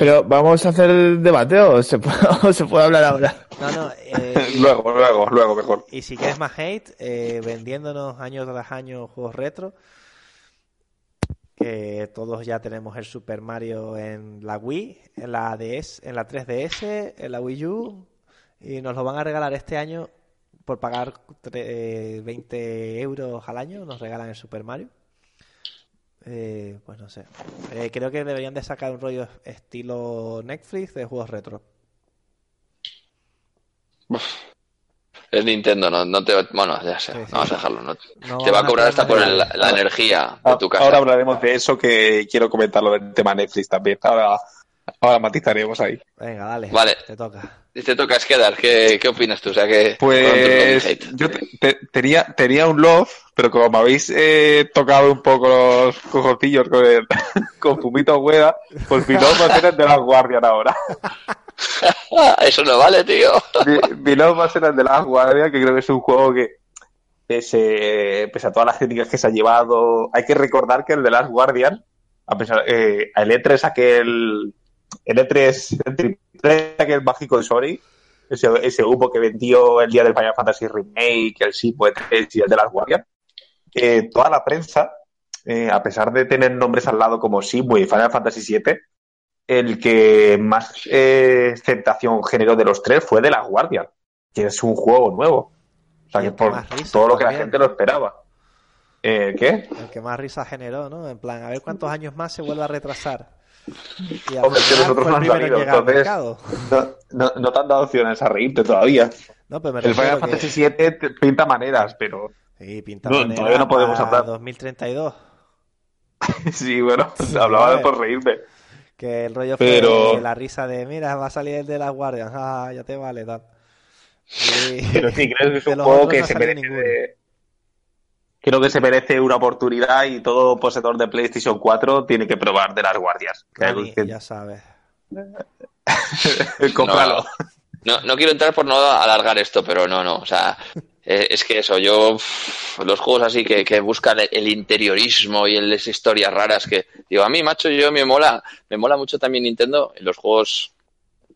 Pero vamos a hacer el debate o se puede, o se puede hablar ahora.
No, no, eh,
Luego, luego, luego mejor.
Y si quieres más hate, eh, vendiéndonos año tras año juegos retro, que todos ya tenemos el Super Mario en la Wii, en la DS, en la 3DS, en la Wii U, y nos lo van a regalar este año por pagar tre- eh, 20 euros al año, nos regalan el Super Mario. Eh, pues no sé. Eh, creo que deberían de sacar un rollo estilo Netflix de juegos retro. Uf.
Es Nintendo, no, no te... Bueno, ya sé, vamos a dejarlo. No, te va a cobrar hasta por la, energía de tu casa.
Ahora hablaremos de eso que quiero comentarlo del tema Netflix también ahora matizaremos ahí.
Venga, dale.
Vale.
Te toca.
Te toca quedar. ¿Qué, ¿Qué opinas tú? O sea, que. ¿cuánto es lo
Pues yo te- te- tenía, tenía un love, pero como me habéis eh, tocado un poco los cojotillos con, el, con Fumito Hueda, pues mi love va a ser el de las Guardian ahora.
Ah, eso no vale, tío.
Mi, mi love va a ser el de las Guardian, que creo que es un juego que, pese, pese a todas las críticas que se ha llevado, hay que recordar que el de las Guardian, a pesar, eh, el E3 aquel, el E3, el triple aquel mágico de Sony, ese, ese humo que vendió el día del Final Fantasy Remake, el Sipo E3 y el de las Guardian, eh, toda la prensa, eh, a pesar de tener nombres al lado como Sipo y Final Fantasy VII, el que más eh, aceptación generó de los tres fue de las Guardian, que es un juego nuevo. O sea, que por todo lo que la gente lo esperaba. Eh, ¿Qué?
El que más risa generó, ¿no? En plan, a ver cuántos años más se vuelve a retrasar. Y
Hombre, que nosotros
fue
no han salido, entonces-. No, no, no te han dado opciones a reírte todavía.
No, pero me
El Final
que-
Fantasy VII te- pinta maneras, pero
Sí, pinta
No,
manera
todavía no podemos hablar.
2032.
sí, bueno, hablaba de por reírme.
Que el rollo fue
Pero-
la risa de, mira, va a salir el de las guardias. Ah, ya te vale, tal. Y-
Pero sí, creo que es un juego que se merece. Creo que se merece una oportunidad y todo poseedor de PlayStation 4 tiene que probar de las guardias.
Dani,
Que-
ya sabes.
Cómpralo.
No, no quiero entrar por no alargar esto, pero no, no. O sea, eh, es que eso, yo. los juegos así que, que buscan el, el interiorismo y el, las historias raras que. Digo, a mí, macho, yo me mola. Me mola mucho también Nintendo en los juegos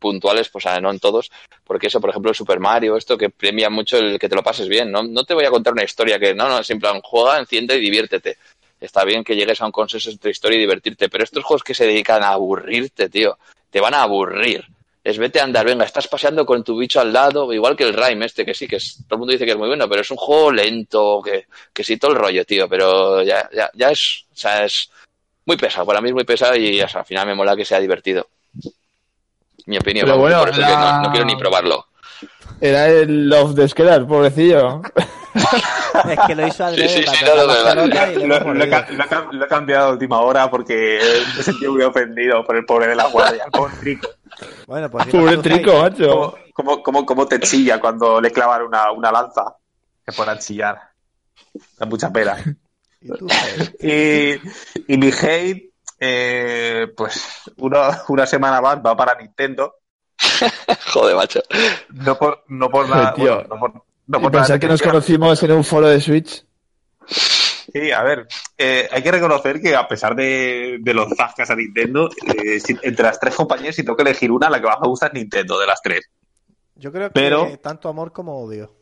puntuales, pues no en todos, porque eso, por ejemplo, el Super Mario, esto que premia mucho el que te lo pases bien, ¿no? No te voy a contar una historia que, no, no, es en plan, juega, enciende y diviértete. Está bien que llegues a un consenso entre historia y divertirte, pero estos juegos que se dedican a aburrirte, tío, te van a aburrir. Es vete a andar, venga, estás paseando con tu bicho al lado, igual que el Rime este, que sí, que es, todo el mundo dice que es muy bueno, pero es un juego lento, que, que sí, todo el rollo, tío, pero ya, ya, ya es, o sea, es muy pesado, para mí es muy pesado y al final me mola que sea divertido. Mi opinión,
Pero bueno,
por eso que no, no quiero ni probarlo.
Era el Love de Skelar, pobrecillo.
Es que lo hizo al
Sí, sí, sí, no,
Lo, he, cambiado a última hora porque me he sentido muy ofendido por el pobre de la guardia, pobre trico.
Bueno, pues
Pobre trico,
Jai.
macho.
¿Cómo, cómo, cómo, cómo te chilla cuando le clavan una, una lanza? Se pone a chillar. Da mucha pena.
¿Y tú, Jai?
Y, y mi hate, eh, pues una, una semana más va para Nintendo.
Joder, macho.
No por, no por nada.
Joder, tío.
bueno, no por, no
Y
por nada
pensar que nos conocimos en un foro de Switch.
Sí, a ver, eh, hay que reconocer que a pesar de, de los zascas a Nintendo, eh, si- entre las tres compañías, si tengo que elegir una, la que más me gusta es Nintendo de las tres.
Yo creo que
Pero-
tanto amor como odio.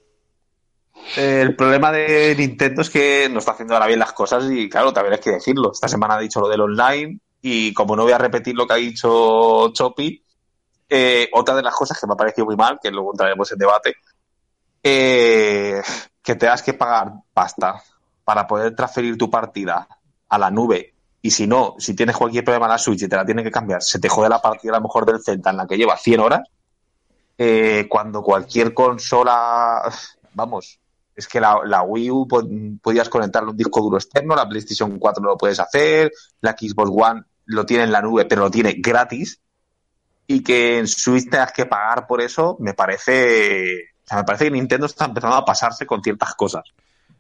Eh, el problema de Nintendo es que no está haciendo ahora bien las cosas y claro, también hay que decirlo. Esta semana ha dicho lo del online y como no voy a repetir lo que ha dicho Chopi, eh, otra de las cosas que me ha parecido muy mal, que luego entraremos en debate, eh, que tengas que pagar pasta para poder transferir tu partida a la nube y si no, si tienes cualquier problema en la Switch y te la tienen que cambiar, se te jode la partida a lo mejor del Zelda en la que lleva 100 horas, eh, cuando cualquier consola, vamos, es que la, la Wii U po- podías conectarle un disco duro externo, la PlayStation 4 lo puedes hacer, la Xbox One lo tiene en la nube, pero lo tiene gratis, y que en Switch tengas que pagar por eso, me parece, o sea, me parece que Nintendo está empezando a pasarse con ciertas cosas.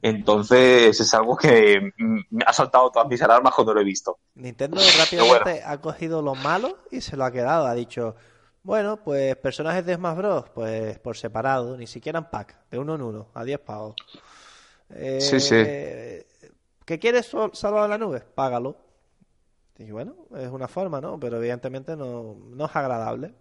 Entonces es algo que mm, me ha saltado todas mis alarmas cuando lo he visto.
Nintendo rápidamente ha cogido lo malo y se lo ha quedado. Ha dicho, bueno, pues personajes de Smash Bros. Pues por separado, ni siquiera en pack, de uno en uno, a 10 pavos. Eh,
Sí, sí.
¿Que quieres salvar la nube? Págalo. Y bueno, es una forma, ¿no? Pero evidentemente no, no es agradable.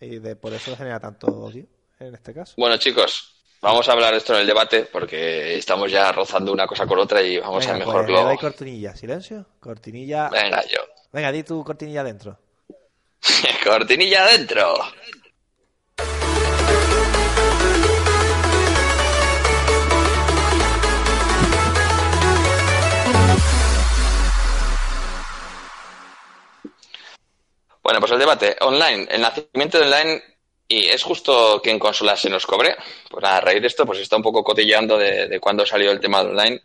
Y de, por eso genera tanto odio en este caso.
Bueno, chicos, vamos a hablar esto en el debate porque estamos ya rozando una cosa con otra y vamos
Venga,
a
pues,
mejor
le
lo.
doy cortinilla. Silencio. Cortinilla.
Venga, yo.
Venga, di tu cortinilla adentro.
Cortinilla adentro. Bueno, pues el debate online. El nacimiento de online Y es justo que en consolas se nos cobre. Pues a raíz de esto, pues está un poco cotilleando de, cuándo salió el tema de online.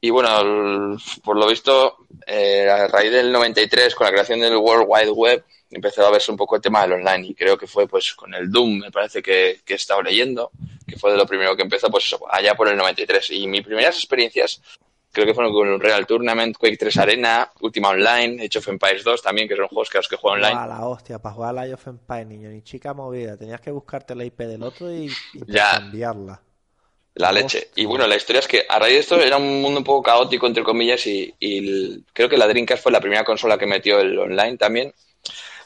Y bueno, por lo visto, eh, a raíz del 93, con la creación del World Wide Web, empezó a verse un poco el tema del online. Y creo que fue pues con el Doom, me parece que, que he estado leyendo, que fue de lo primero que empezó, pues allá por el 93. Y mis primeras experiencias creo que fueron con Real Tournament, Quake 3 Arena, Ultima Online, Age of Empires 2 también, que son juegos que los que juego online.
Guau, la hostia, para jugar a Age of Empires, niño, ni chica movida. Tenías que buscarte la IP del otro y
Ya.
cambiarla.
La leche. Y bueno, la historia es que a raíz de esto era un mundo un poco caótico, entre comillas, y, y el- creo que la Dreamcast fue la primera consola que metió el online también.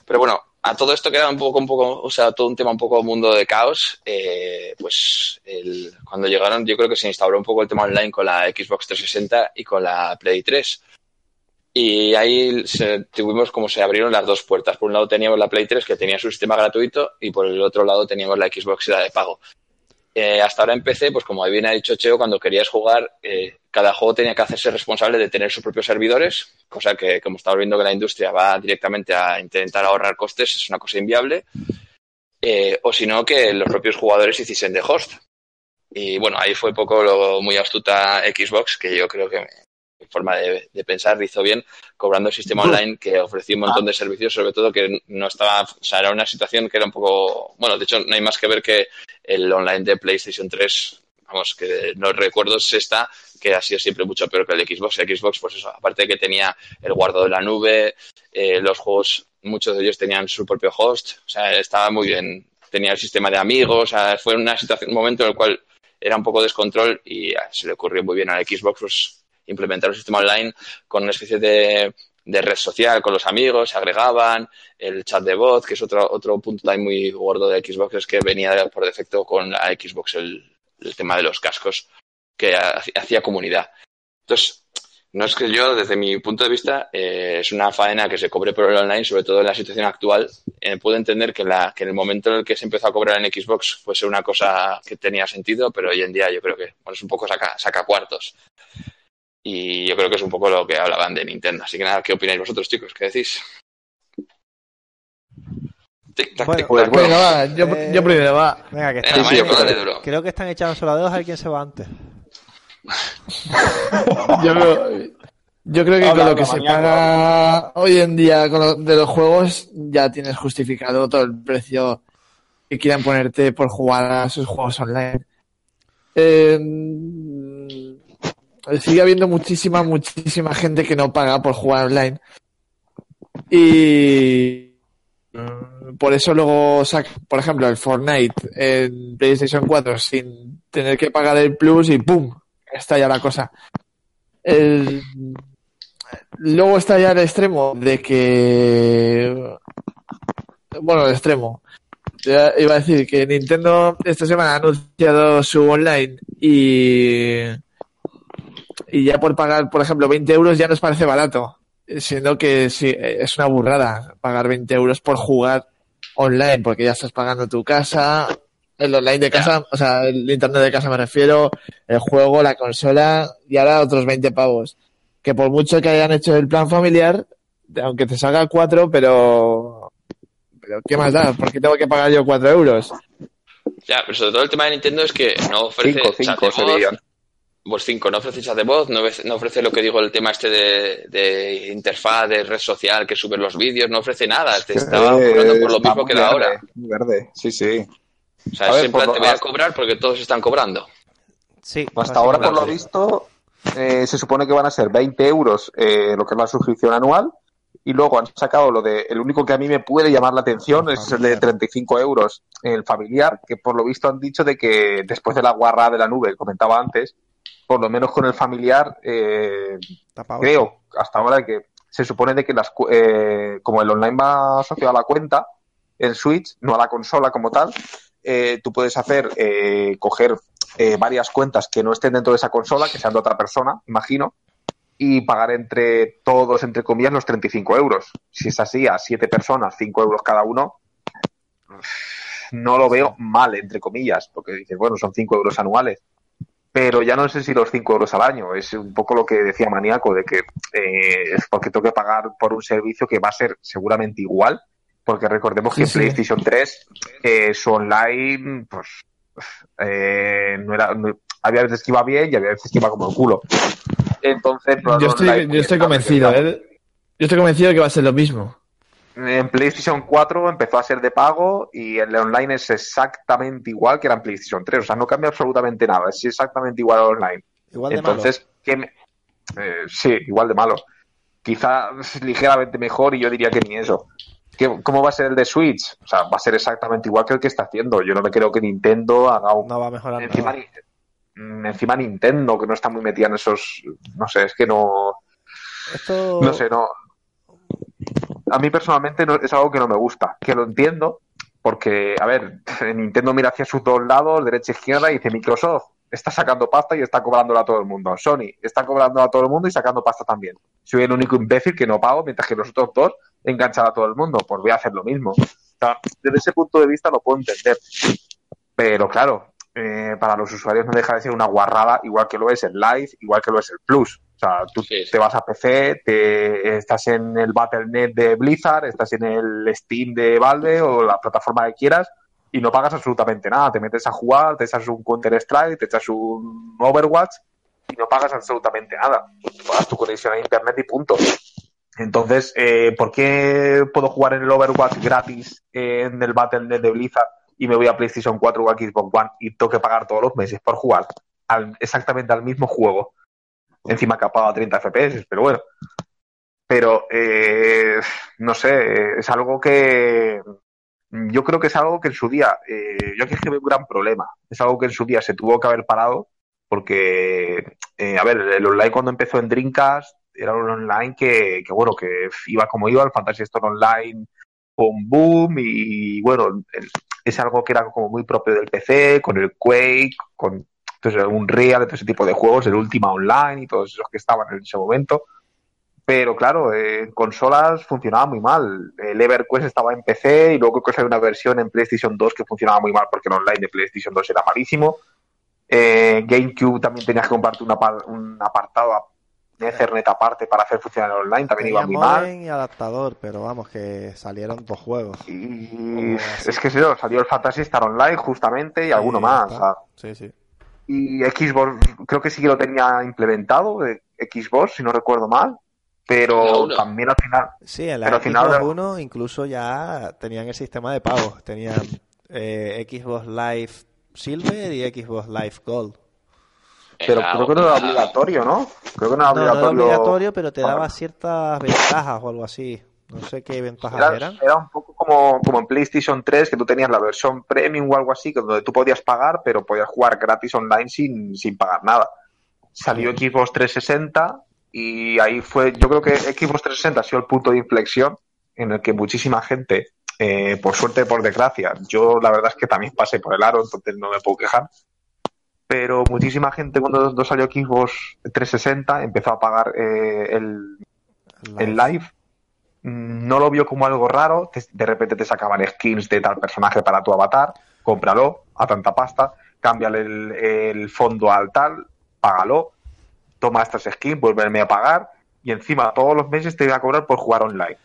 Pero bueno, a todo esto queda un poco, un poco, o sea, todo un tema un poco mundo de caos. eh, pues el- cuando llegaron, yo creo que se instauró un poco el tema online con la Xbox 360 y con la Play 3. Y ahí se- tuvimos como se abrieron las dos puertas. Por un lado teníamos la Play 3 que tenía su sistema gratuito y por el otro lado teníamos la Xbox era de pago. Eh, hasta ahora en PC, pues como bien ha dicho Cheo, cuando querías jugar, eh, cada juego tenía que hacerse responsable de tener sus propios servidores, cosa que, como estamos viendo que la industria va directamente a intentar ahorrar costes, es una cosa inviable. Eh, o si no, que los propios jugadores hiciesen de host. Y bueno, ahí fue poco lo muy astuta Xbox, que yo creo que forma de, de pensar hizo bien, cobrando el sistema online que ofrecía un montón de servicios, sobre todo que no estaba, o sea, era una situación que era un poco, bueno, de hecho no hay más que ver que el online de PlayStation 3, vamos, que no recuerdo si está, que ha sido siempre mucho peor que el de Xbox. El Xbox, pues eso, aparte de que tenía el guardo de la nube, eh, los juegos, muchos de ellos tenían su propio host, o sea, estaba muy bien, tenía el sistema de amigos, o sea, fue una situación, un momento en el cual era un poco descontrol y ah, se le ocurrió muy bien al Xbox pues, implementar un sistema online con una especie de, red social con los amigos, se agregaban, el chat de voz, que es otro, otro punto muy gordo de Xbox, es que venía por defecto con la Xbox el, tema de los cascos, que ha- hacía comunidad. Entonces, no es que yo, desde mi punto de vista, eh, es una faena que se cobre por el online, sobre todo en la situación actual. Eh, puedo entender que, que en el momento en el que se empezó a cobrar en Xbox fuese una cosa que tenía sentido, pero hoy en día yo creo que bueno, es un poco saca, saca cuartos. Y yo creo que es un poco lo que hablaban de Nintendo. Así que nada, ¿qué opináis vosotros, chicos? ¿Qué decís? Tic, tac,
Bueno,
tic,
pues
tac.
bueno.
Venga, va, yo,
Eh,
yo primero, va.
Venga, que
duro.
creo que están echando solo a dedos a ver quién se va antes.
Yo, creo- yo creo que
Habla,
con lo que se paga hoy en día con lo- de los juegos ya tienes justificado todo el precio que quieran ponerte por jugar a sus juegos online. Eh, sigue habiendo muchísima, muchísima gente que no paga por jugar online. Y mm, por eso luego saca, por ejemplo, el Fortnite en PlayStation 4 sin tener que pagar el Plus y ¡pum! Está ya la cosa. Luego está ya el extremo de que. Bueno, el extremo. Iba a decir que Nintendo esta semana ha anunciado su online y. Y ya por pagar, por ejemplo, 20 euros ya nos parece barato. Siendo que sí, es una burrada pagar 20 euros por jugar online, porque ya estás pagando tu casa, el online de casa, o sea, el internet de casa me refiero, el juego, la consola y ahora otros 20 pavos. Que por mucho que hayan hecho el plan familiar, aunque te salga 4, pero. Pero ¿qué más da? ¿Por qué tengo que pagar yo 4 euros?
Ya, pero sobre todo el tema de Nintendo es que no ofrece
Cinco,
chat
cinco
de
se
voz. Pues 5, no ofrece chat de voz, no ofrece, no ofrece lo que digo, el tema este de, de interfaz, de red social, que sube los vídeos, no ofrece nada. Te estaba
Eh,
cobrando por lo mismo que ahora.
muy Verde, sí, sí.
O sea,
ver,
en
por
plan,
lo-
te voy a cobrar porque todos están cobrando.
Sí.
Hasta ahora, por lo visto, eh, se supone que van a ser 20 euros eh, lo que es la suscripción anual. Y luego han sacado lo de. El único que a mí me puede llamar la atención es el de 35 euros, el familiar, que por lo visto han dicho de que después de la guarra de la nube, que comentaba antes, por lo menos con el familiar, eh, creo hasta ahora que se supone de que las eh, como el online va asociado a la cuenta en Switch, no a la consola como tal, eh, tú puedes hacer eh, coger eh, varias cuentas que no estén dentro de esa consola, que sean de otra persona, imagino, y pagar entre todos, entre comillas, los 35 euros. Si es así, a siete personas, 5 euros cada uno, no lo veo mal, entre comillas, porque dices, bueno, son 5 euros anuales. Pero ya no sé si los 5 euros al año, es un poco lo que decía Maníaco, de que eh, es porque tengo que pagar por un servicio que va a ser seguramente igual, Porque recordemos que
Sí.
PlayStation 3, eh, su online, pues, eh, no era, no- había veces que iba bien y había veces que iba como el culo. Entonces, no,
Yo estoy, yo estoy convencido, ¿eh? Yo estoy convencido de que va a ser lo mismo.
En PlayStation 4 empezó a ser de pago y el online es exactamente igual que era en PlayStation 3. O sea, no cambia absolutamente nada. Es exactamente igual al online.
Igual de
Entonces, ¿qué me- eh, sí, igual de malo. Quizá ligeramente mejor y yo diría que ni eso. ¿Qué- ¿Cómo va a ser el de Switch? O sea, va a ser exactamente igual que el que está haciendo. Yo no me creo que Nintendo haga
malo.
un...
No va a mejorar
encima,
nada.
Mm, encima Nintendo, que no está muy metida en esos... No sé, es que no...
Esto...
No sé, no. A mí personalmente no, es algo que no me gusta. Que lo entiendo, porque, a ver, Nintendo mira hacia sus dos lados, derecha e izquierda, y dice Microsoft está sacando pasta y está cobrándola a todo el mundo. Sony está cobrándola a todo el mundo y sacando pasta también. Soy el único imbécil que no pago, mientras que los otros dos enganchan a todo el mundo. Pues voy a hacer lo mismo. O sea, desde ese punto de vista lo puedo entender. Pero claro, eh, para los usuarios no deja de ser una guarrada, igual que lo es el Live, igual que lo es el Plus. O sea, tú
Sí, sí.
te vas a PC, te, estás en el Battle.net de Blizzard, estás en el Steam de Valve o la plataforma que quieras y no pagas absolutamente nada. Te metes a jugar, te echas un Counter-Strike, te echas un Overwatch y no pagas absolutamente nada. Pagas tu conexión a Internet y punto. Entonces, eh, ¿por qué puedo jugar en el Overwatch gratis en el Battle.net de Blizzard y me voy a PlayStation 4 o a Xbox One y tengo que pagar todos los meses por jugar al- exactamente al mismo juego? Encima capado a 30 FPS, pero bueno. Pero, eh, no sé, es algo que yo creo que es algo que en su día, eh, yo aquí es que veo un gran problema. Es algo que en su día se tuvo que haber parado porque, eh, a ver, el online cuando empezó en Dreamcast era un online que, bueno, que iba como iba, el Fantasy Store Online un boom y, bueno, es algo que era como muy propio del PC, con el Quake, con entonces, un Real, todo ese tipo de juegos, el Ultima Online y todos esos que estaban en ese momento. Pero claro, eh, en consolas funcionaba muy mal. El EverQuest estaba en PC y luego creo que había una versión en PlayStation 2 que funcionaba muy mal porque el online de PlayStation 2 era malísimo. Eh, GameCube también tenías que comprarte un, apar- un apartado a- de Ethernet aparte para hacer funcionar el online, también
Tenía
iba muy mal.
y adaptador, pero vamos, que salieron dos juegos.
Y es que sí, salió el Fantasy Star Online justamente y alguno más.
está.
o sea,
Sí, sí.
Y Xbox, creo que sí que lo tenía implementado, eh, Xbox, si no recuerdo mal, pero también al final,
Sí, en la
final
Xbox
de-
One incluso ya tenían el sistema de pagos. Tenían eh, Xbox Live Silver y Xbox Live Gold.
pero creo que no era obligatorio, ¿no? Creo que no era
No, no era
obligatorio.
obligatorio, pero te daba ciertas ventajas o algo así. No sé qué ventajas
Era,
eran.
era un poco como, como en PlayStation 3, que tú tenías la versión premium o algo así, donde tú podías pagar, pero podías jugar gratis online sin, sin pagar nada. Salió Xbox 360 y ahí fue, yo creo que Xbox 360 ha sido el punto de inflexión en el que muchísima gente, eh, por suerte, por desgracia, yo la verdad es que también pasé por el aro, entonces no me puedo quejar, pero muchísima gente cuando, salió Xbox 360 empezó a pagar eh, el, el live no lo vio como algo raro, te- de repente te sacaban skins de tal personaje para tu avatar, cómpralo a tanta pasta, cámbiale el, el fondo al tal, págalo, toma estas skins, vuélveme a pagar y encima todos los meses te iba a cobrar por jugar online.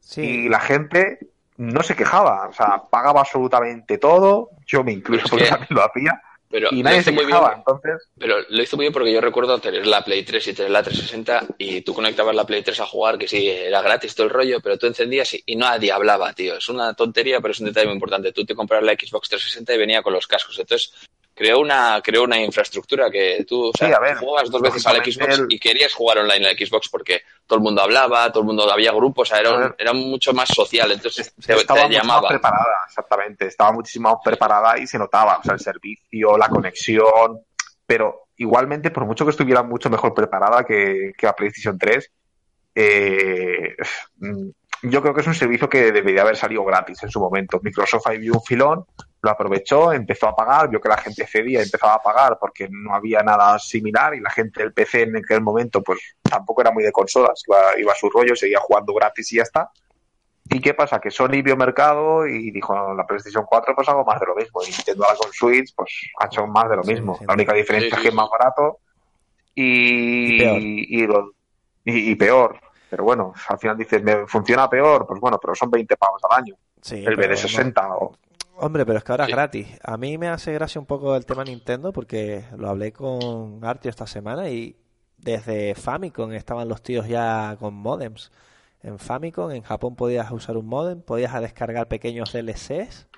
Sí,
Y la gente no se quejaba, o sea, pagaba absolutamente todo, yo me incluyo
Es
porque
que-
también lo hacía,
Pero
y
lo
nadie se
muy bien,
entonces...
pero lo hizo muy bien porque yo recuerdo tener la Play 3 y tener la 360 y tú conectabas la Play 3 a jugar, que sí, era gratis todo el rollo, pero tú encendías y, y nadie hablaba, tío. Es una tontería, pero es un detalle muy importante. Tú te comprabas la Xbox 360 y venía con los cascos. Entonces, creó una, creó una infraestructura que tú, o sea,
Sí, a ver,
tú jugabas dos veces a la
lógicamente
Xbox
el-
y querías jugar online en la Xbox porque todo el mundo hablaba, todo el mundo había grupos, o sea, era, un- era mucho más social. Entonces, te,
estaba
te
mucho más
llamaba.
preparada, exactamente, estaba muchísimo más preparada y se notaba, o sea, el servicio, la conexión, pero igualmente, por mucho que estuviera mucho mejor preparada que, que la PlayStation 3, eh, yo creo que es un servicio que debería haber salido gratis en su momento. Microsoft ahí vio un filón, lo aprovechó, empezó a pagar, vio que la gente cedía empezaba a pagar porque no había nada similar y la gente del PC en aquel momento pues tampoco era muy de consolas, iba, iba a su rollo, seguía jugando gratis y ya está. ¿Y qué pasa? Que Sony vio mercado y dijo, "No, la PlayStation 4 pues hago más de lo mismo. Y Nintendo ahora con Switch pues ha hecho más de lo mismo.
sí,
la única diferencia
sí,
es que es más barato y,
Y peor.
y, lo- y- y peor. Pero bueno, al final dices, ¿me funciona peor? Pues bueno, pero son 20 pavos al año. El
pero
BD60 o...
Hombre, pero es que ahora es gratis. A mí me hace gracia un poco el tema Nintendo porque lo hablé con Artio esta semana y desde Famicom estaban los tíos ya con modems. En Famicom, en Japón podías usar un modem, podías descargar pequeños DLCs,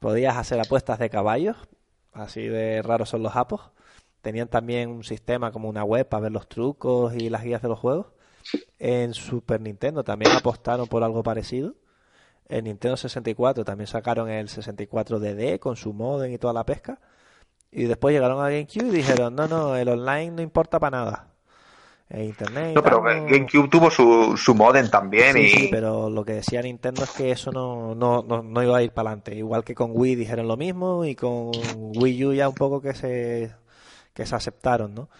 podías hacer apuestas de caballos, así de raros son los japos. Tenían también un sistema como una web para ver los trucos y las guías de los juegos. En Super Nintendo también apostaron por algo parecido. En Nintendo 64 también sacaron el 64DD con su modem y toda la pesca. Y después llegaron a GameCube y dijeron, no, no, el online no importa para nada. El internet
No, pero
no-
GameCube tuvo su, su modem también
Sí,
y...
sí, pero lo que decía Nintendo es que eso no, no, no, no iba a ir para adelante. Igual que con Wii dijeron lo mismo y con Wii U ya un poco que se, que se aceptaron, ¿no?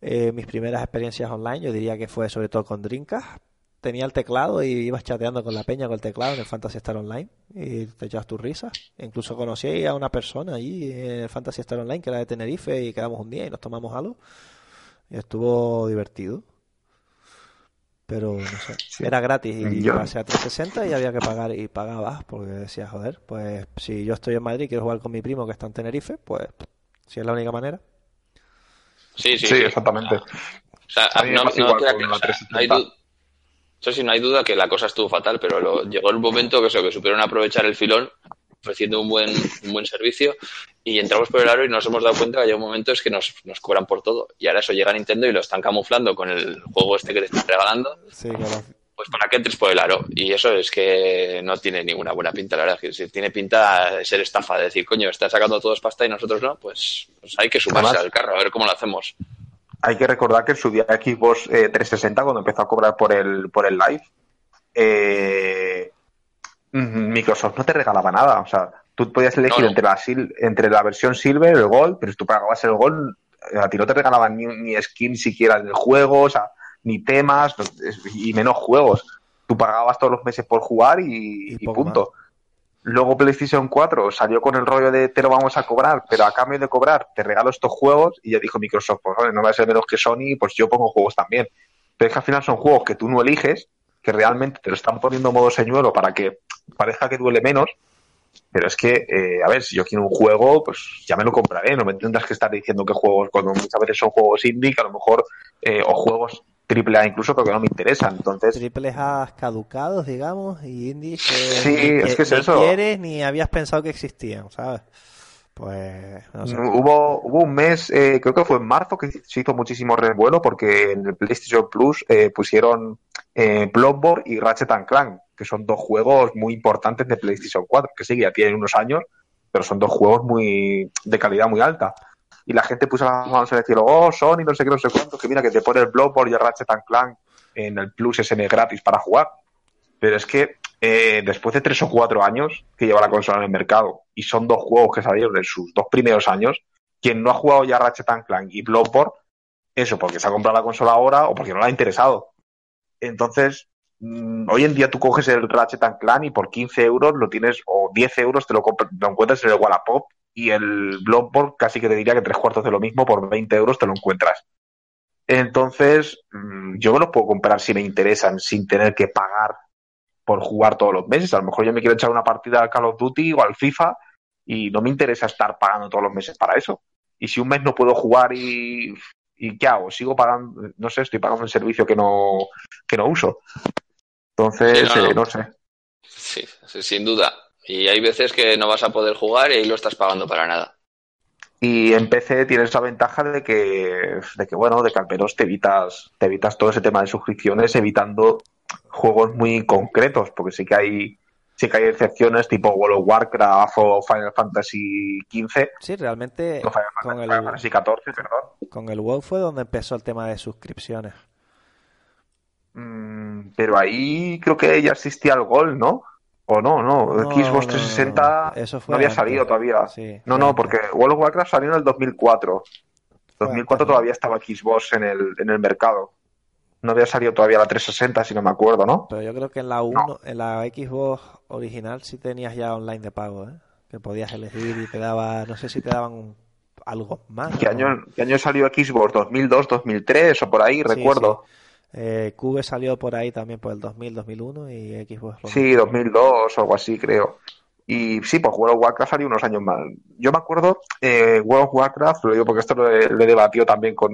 Eh, mis primeras experiencias online, yo diría que fue sobre todo con Dreamcast. Tenía el teclado y ibas chateando con la peña con el teclado en el Fantasy Star Online y te echabas tus risas. Incluso conocí a una persona allí en el Fantasy Star Online que era de Tenerife y quedamos un día y nos tomamos algo. Y estuvo divertido. Pero no sé, era gratis y
Yo-
pasé a 360 y había que pagar y pagabas porque decía, joder, pues si yo estoy en Madrid y quiero jugar con mi primo que está en Tenerife, pues si es la única manera.
Sí, sí,
Sí,
sí.
exactamente.
O sea,
A mí
no,
igual
que-
la
o sea, no hay
360.
du- eso sí, no hay duda que la cosa estuvo fatal, pero lo- llegó el momento que, eso, que supieron aprovechar el filón ofreciendo un buen, un buen servicio y entramos por el aro y nos hemos dado cuenta que hay un momento es que nos, nos cobran por todo. Y ahora eso llega Nintendo y lo están camuflando con el juego este que te están regalando,
Sí,
pues para que entres por el aro. Y eso es que no tiene ninguna buena pinta, la verdad. Que si tiene pinta de ser estafa, de decir, coño, están sacando todos pasta y nosotros no, pues, pues hay que sumarse
Además-
al carro, a ver cómo lo hacemos.
Hay que recordar que en su día Xbox eh, 360, cuando empezó a cobrar por el, por el live, eh, mm, Microsoft no te regalaba nada. O sea, tú podías elegir
No, no.
Entre, la sil- entre la versión Silver, el Gold, pero si tú pagabas el Gold, eh, a ti no te regalaban ni, ni skin siquiera del juego, o sea, ni temas, y menos juegos. Tú pagabas todos los meses por jugar y,
Y
y
poco
punto. Luego PlayStation 4 salió con el rollo de te lo vamos a cobrar, pero a cambio de cobrar te regalo estos juegos y ya dijo Microsoft, pues vale, no va a ser menos que Sony, pues yo pongo juegos también. Pero es que al final son juegos que tú no eliges, que realmente te lo están poniendo modo señuelo para que parezca que duele menos, pero es que, eh, a ver, si yo quiero un juego, pues ya me lo compraré, no me tendrás que estar diciendo que juegos, cuando muchas veces son juegos indie, que a lo mejor, eh, o juegos triple A incluso, porque no me interesan. Entonces,
triples A caducados, digamos, y indies que
Sí,
ni,
es que es
ni
eso.
quieres ni habías pensado que existían, ¿sabes? Pues, no sé.
Hubo, hubo un mes, eh, creo que fue en marzo, que se hizo muchísimo revuelo porque en el PlayStation Plus eh, pusieron eh, Bloodborne y Ratchet and Clank, que son dos juegos muy importantes de PlayStation 4, que sí, ya tienen unos años, pero son dos juegos muy de calidad muy alta. Y la gente puso las manos en el cielo, oh, Sony, no sé qué, no sé cuánto, que mira que te pone el Bloodborne y el Ratchet and Clank en el Plus mes gratis para jugar. Pero es que eh, después de tres o cuatro años que lleva la consola en el mercado y son dos juegos que salieron en sus dos primeros años, quien no ha jugado ya Ratchet and Clank y Bloodborne, eso porque se ha comprado la consola ahora o porque no le ha interesado. Entonces, mm, hoy en día tú coges el Ratchet and Clank y por 15 euros lo tienes, o 10 euros te lo, lo encuentras en el Wallapop y el Bloodborne casi que te diría que tres cuartos de lo mismo por 20 euros te lo encuentras. Entonces, mm, yo me los puedo comprar si me interesan sin tener que pagar por jugar todos los meses. A lo mejor yo me quiero echar una partida al Call of Duty o al FIFA y no me interesa estar pagando todos los meses para eso. Y si un mes no puedo jugar y, y ¿qué hago? Sigo pagando, no sé, estoy pagando un servicio que no, que no uso. Entonces,
Sí, no, no.
eh, no sé.
Sí, sin duda. Y hay veces que no vas a poder jugar y ahí lo estás pagando para nada.
Y en PC tienes la ventaja de que, de que bueno, de que al menos te evitas, te evitas todo ese tema de suscripciones, evitando juegos muy concretos, porque sí que hay, sí que hay excepciones tipo World of Warcraft o Final Fantasy XV,
Sí, realmente
no Final
con
Fantasy,
el,
Final Fantasy XIV, perdón.
con el WoW fue donde empezó el tema de suscripciones.
Mm, pero ahí creo que ya existía el Gol, ¿no? O no, no,
No,
Xbox
no,
360
eso fue
no había
antes.
salido todavía.
Sí,
No, no, porque World of Warcraft salió en el 2004.
Fue
2004
antes, ¿no?
todavía estaba Xbox en el, en el mercado. No había salido todavía la 360, si no me acuerdo, ¿no?
Pero yo creo que en la 1, en la Xbox original sí tenías ya online de pago, ¿eh? Que podías elegir y te daba, no sé si te daban un- algo más.
¿Qué
¿no?
año, ¿Qué año salió Xbox? ¿2002, 2003 o por ahí?
Sí,
Recuerdo.
Eh, Cube salió por ahí también por el 2000, 2001 y Xbox.
Sí,
mismo.
2002 o algo así, creo. Y sí, pues World of Warcraft salió unos años más. Yo me acuerdo, eh, World of Warcraft, lo digo porque esto lo he, lo he debatido también con,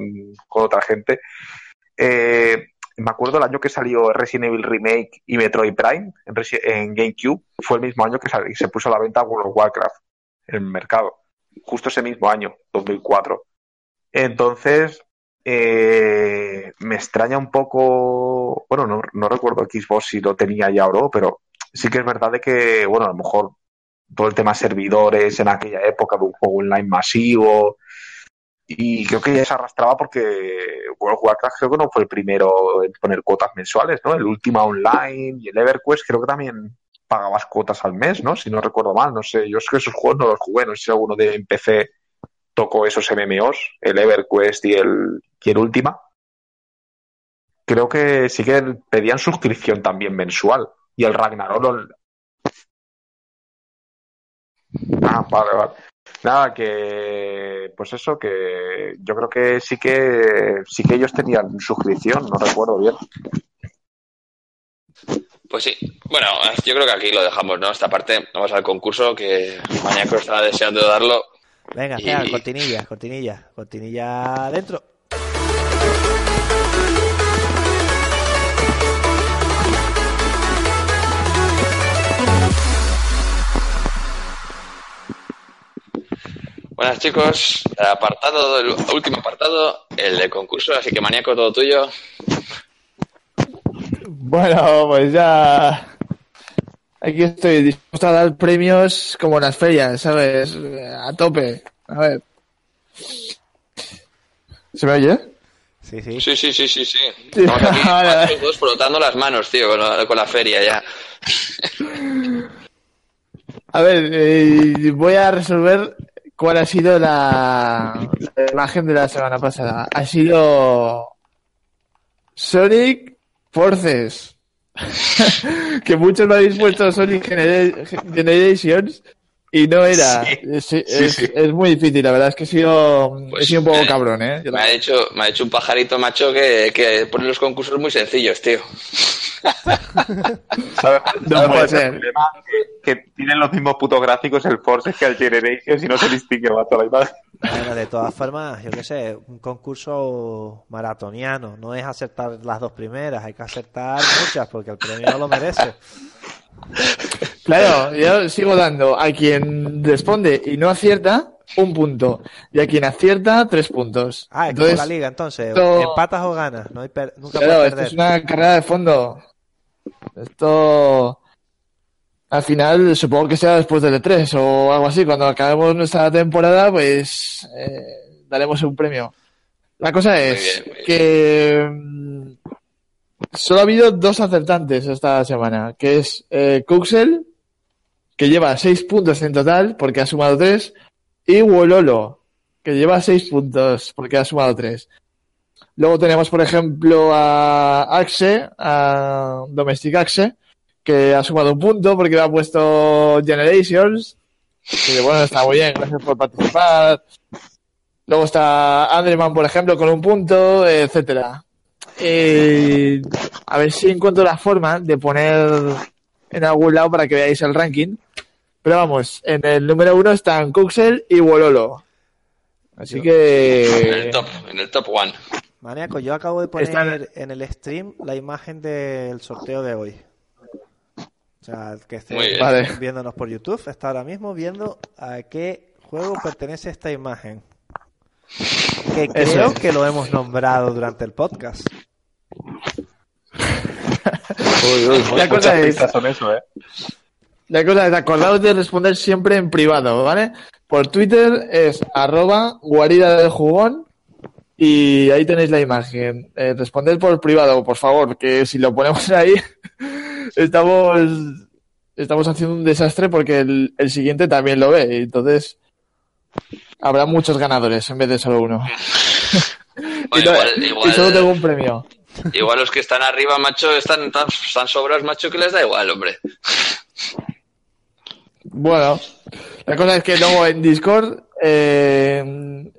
con otra gente. Eh, me acuerdo el año que salió Resident Evil Remake y Metroid Prime en, GameCube. Fue el mismo año que sal- se puso a la venta World of Warcraft en el mercado. Justo ese mismo año, 2004. Entonces, eh, me extraña un poco, bueno, no, no recuerdo Xbox si lo tenía ya o no, pero sí que es verdad de que, bueno, a lo mejor todo el tema servidores en aquella época de un juego online masivo, y creo que ya se arrastraba porque World of Warcraft creo que no fue el primero en poner cuotas mensuales, ¿no? El Ultima Online y el EverQuest creo que también pagabas cuotas al mes, ¿no? Si no recuerdo mal, no sé, yo es que esos juegos no los jugué, no sé si alguno de PC tocó esos MMOs, el EverQuest y el, y el Ultima. Creo que sí que pedían suscripción también mensual. Y el Ragnarok. Ah, vale, vale. Nada, que. Pues eso, que yo creo que sí que sí que ellos tenían suscripción, no recuerdo bien.
Pues sí. Bueno, yo creo que aquí lo dejamos, ¿no? Esta parte, vamos al concurso que Mañaco estaba deseando darlo.
Venga,
Y-
espera, cortinilla, cortinilla, cortinilla adentro.
Buenas chicos, el apartado, el último apartado, el de concurso, así que Maníaco, todo tuyo.
Bueno, pues ya. Aquí estoy dispuesto a dar premios como en las ferias, ¿sabes? A tope. A ver. ¿Se me oye?
Sí, sí.
Sí, sí, sí, sí, sí. Estamos aquí
Vale,
dos frotando las manos, tío, con la, con la feria ya.
A ver, eh, voy a resolver cuál ha sido la, la imagen de la semana pasada. Ha sido Sonic Forces. que muchos me habéis puesto Sonic Genera- Generations y no era.
Sí,
es,
sí,
es-
sí.
es muy difícil, la verdad es que he sido, he
Pues,
sido un poco cabrón, ¿eh?
Me ha dicho, me ha dicho un pajarito macho que, que pone los concursos muy sencillos, tío.
¿Sabes,
No puede
es el
ser.
problema? Que, que tienen los mismos putos gráficos el Force que el Generations y no se distingue más la imagen.
Bueno, de todas formas, yo qué sé, un concurso maratoniano. No es acertar las dos primeras, hay que acertar muchas porque el premio lo merece.
Claro, yo sigo dando a quien responde y no acierta un punto y a quien acierta tres puntos.
Ah, es
Entonces,
como la liga, entonces.
esto-
Empatas o ganas, no hay per- nunca
claro,
puedes
esto
perder.
es una carrera de fondo. Esto al final supongo que será después del E3 o algo así. Cuando acabemos nuestra temporada, pues eh, daremos un premio. La cosa es
bien, muy bien.
que mm, solo ha habido dos acertantes esta semana, que es eh, Kuxel, que lleva seis puntos en total porque ha sumado tres, y Wololo, que lleva seis puntos porque ha sumado tres. Luego tenemos, por ejemplo, a Axe, a Domestic Axe, que ha sumado un punto porque le ha puesto Generations. Y bueno, está muy bien, gracias por participar. Luego está Andreman, por ejemplo, con un punto, etcétera. Eh, a ver si encuentro la forma de poner en algún lado para que veáis el ranking. Pero vamos, en el número uno están Kuxel y Wololo. Así
Yo-
En el
que...
top, en el top one.
Maníaco, yo acabo de poner
Están-
en el stream la imagen del sorteo de hoy. O sea, el que esté.
Vale.
viéndonos por YouTube está ahora mismo viendo a qué juego pertenece esta imagen. Que
Eso
creo
es.
que lo hemos nombrado durante el podcast.
La cosa es-
son eso, ¿eh?
La cosa es, acordaos de responder siempre en privado, ¿vale? Por Twitter es arroba guarida del jugón y ahí tenéis la imagen. Eh, responded por privado, por favor, que si lo ponemos ahí estamos estamos haciendo un desastre porque el, el siguiente también lo ve. Entonces habrá muchos ganadores en vez de solo uno. y, no-
igual,
y solo
igual,
tengo un premio.
igual los que están arriba, macho, están tan, tan sobras, macho, que les da igual, hombre.
Bueno, la cosa es que luego en Discord, eh,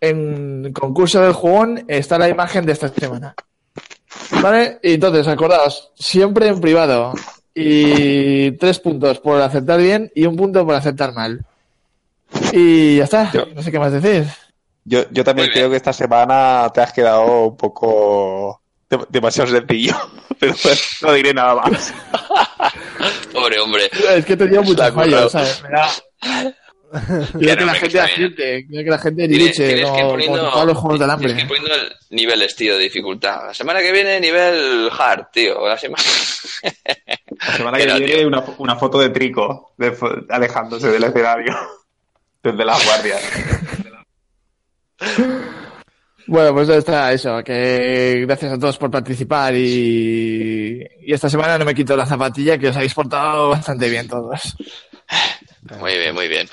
en concurso del jugón, está la imagen de esta semana. ¿Vale? Y entonces, acordaos, siempre en privado. Y tres puntos por aceptar bien y un punto por aceptar mal. Y ya está.
Yo-
No sé qué más decir.
Yo, yo también
Muy bien.
creo que esta semana te has quedado un poco de- demasiado sencillo. Pero no diré nada más.
Pobre hombre.
Es que
la
muchos fallos,
currado.
¿sabes? Me da... Quiero
Claro,
que la gente acierte, quiero que la gente
que ir
como,
poniendo,
como los juegos del
tienes que
hambre.
poniendo niveles, tío, de dificultad. La semana que viene, nivel hard, tío. La semana...
La semana que viene una, una foto de Trico de alejándose del escenario. Desde las guardias.
Bueno, pues ya está eso, que gracias a todos por participar y, y esta semana no me quito la zapatilla, que os habéis portado bastante bien todos.
Muy bien, muy bien.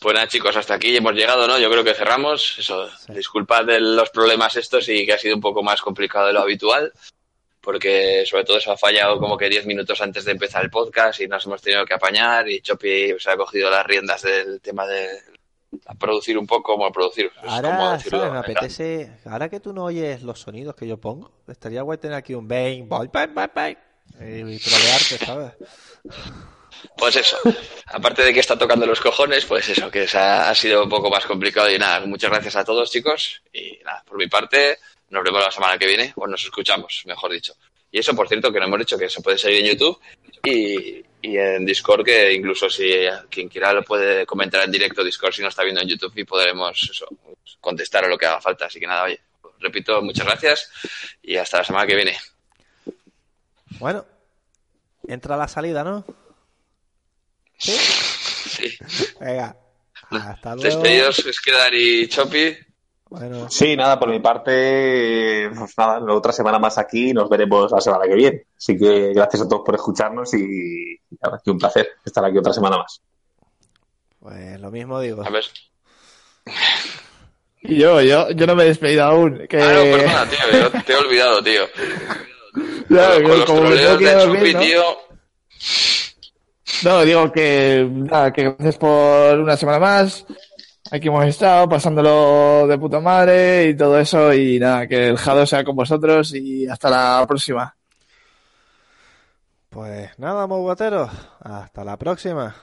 Pues nada, chicos, hasta aquí hemos llegado, ¿no? Yo creo que cerramos. Eso, disculpad de los problemas estos y que ha sido un poco más complicado de lo habitual, porque sobre todo se ha fallado como que 10 minutos antes de empezar el podcast y nos hemos tenido que apañar y Chopi se ha cogido las riendas del tema de a producir un poco, como producir. pues, ¿cómo
Ahora,
decirlo?
¿sabes? Me apetece. Ahora que tú no oyes los sonidos que yo pongo, estaría guay tener aquí un bang, bang, bang, bang, bang, y trolearte, ¿sabes?
Pues eso, aparte de que está tocando los cojones, pues eso, que ha, ha sido un poco más complicado y nada, muchas gracias a todos chicos y nada, por mi parte, nos vemos la semana que viene, o nos escuchamos, mejor dicho. Y eso, por cierto, que no hemos dicho que se puede seguir en YouTube y, y en Discord, que incluso si quien quiera lo puede comentar en directo Discord si no está viendo en YouTube y podremos eso, contestar a lo que haga falta. Así que nada, oye, repito, muchas gracias y hasta la semana que viene.
Bueno, entra la salida, ¿no? ¿Sí?
Sí.
Venga, hasta luego.
Despedidos, Esquedar y Chopi.
Bueno,
Sí, nada, por mi parte, pues nada, otra semana más aquí y nos veremos la semana que viene. Así que gracias a todos por escucharnos y nada, que un placer estar aquí otra semana más.
pues lo mismo digo.
A ver.
Y yo, yo, yo no me he despedido aún. Que...
Ah, no, perdona, tío, yo te he olvidado, tío.
Ya,
con los
como
troleos de Chupi,
¿no?
tío.
No, digo que, nada, que gracias por una semana más. Aquí hemos estado pasándolo de puta madre y todo eso. Y nada, que el Jado sea con vosotros y hasta la próxima.
Pues nada, moguateros. Hasta la próxima.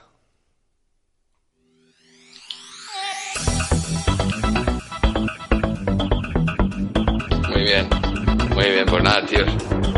Muy bien. Muy bien, pues nada, tíos.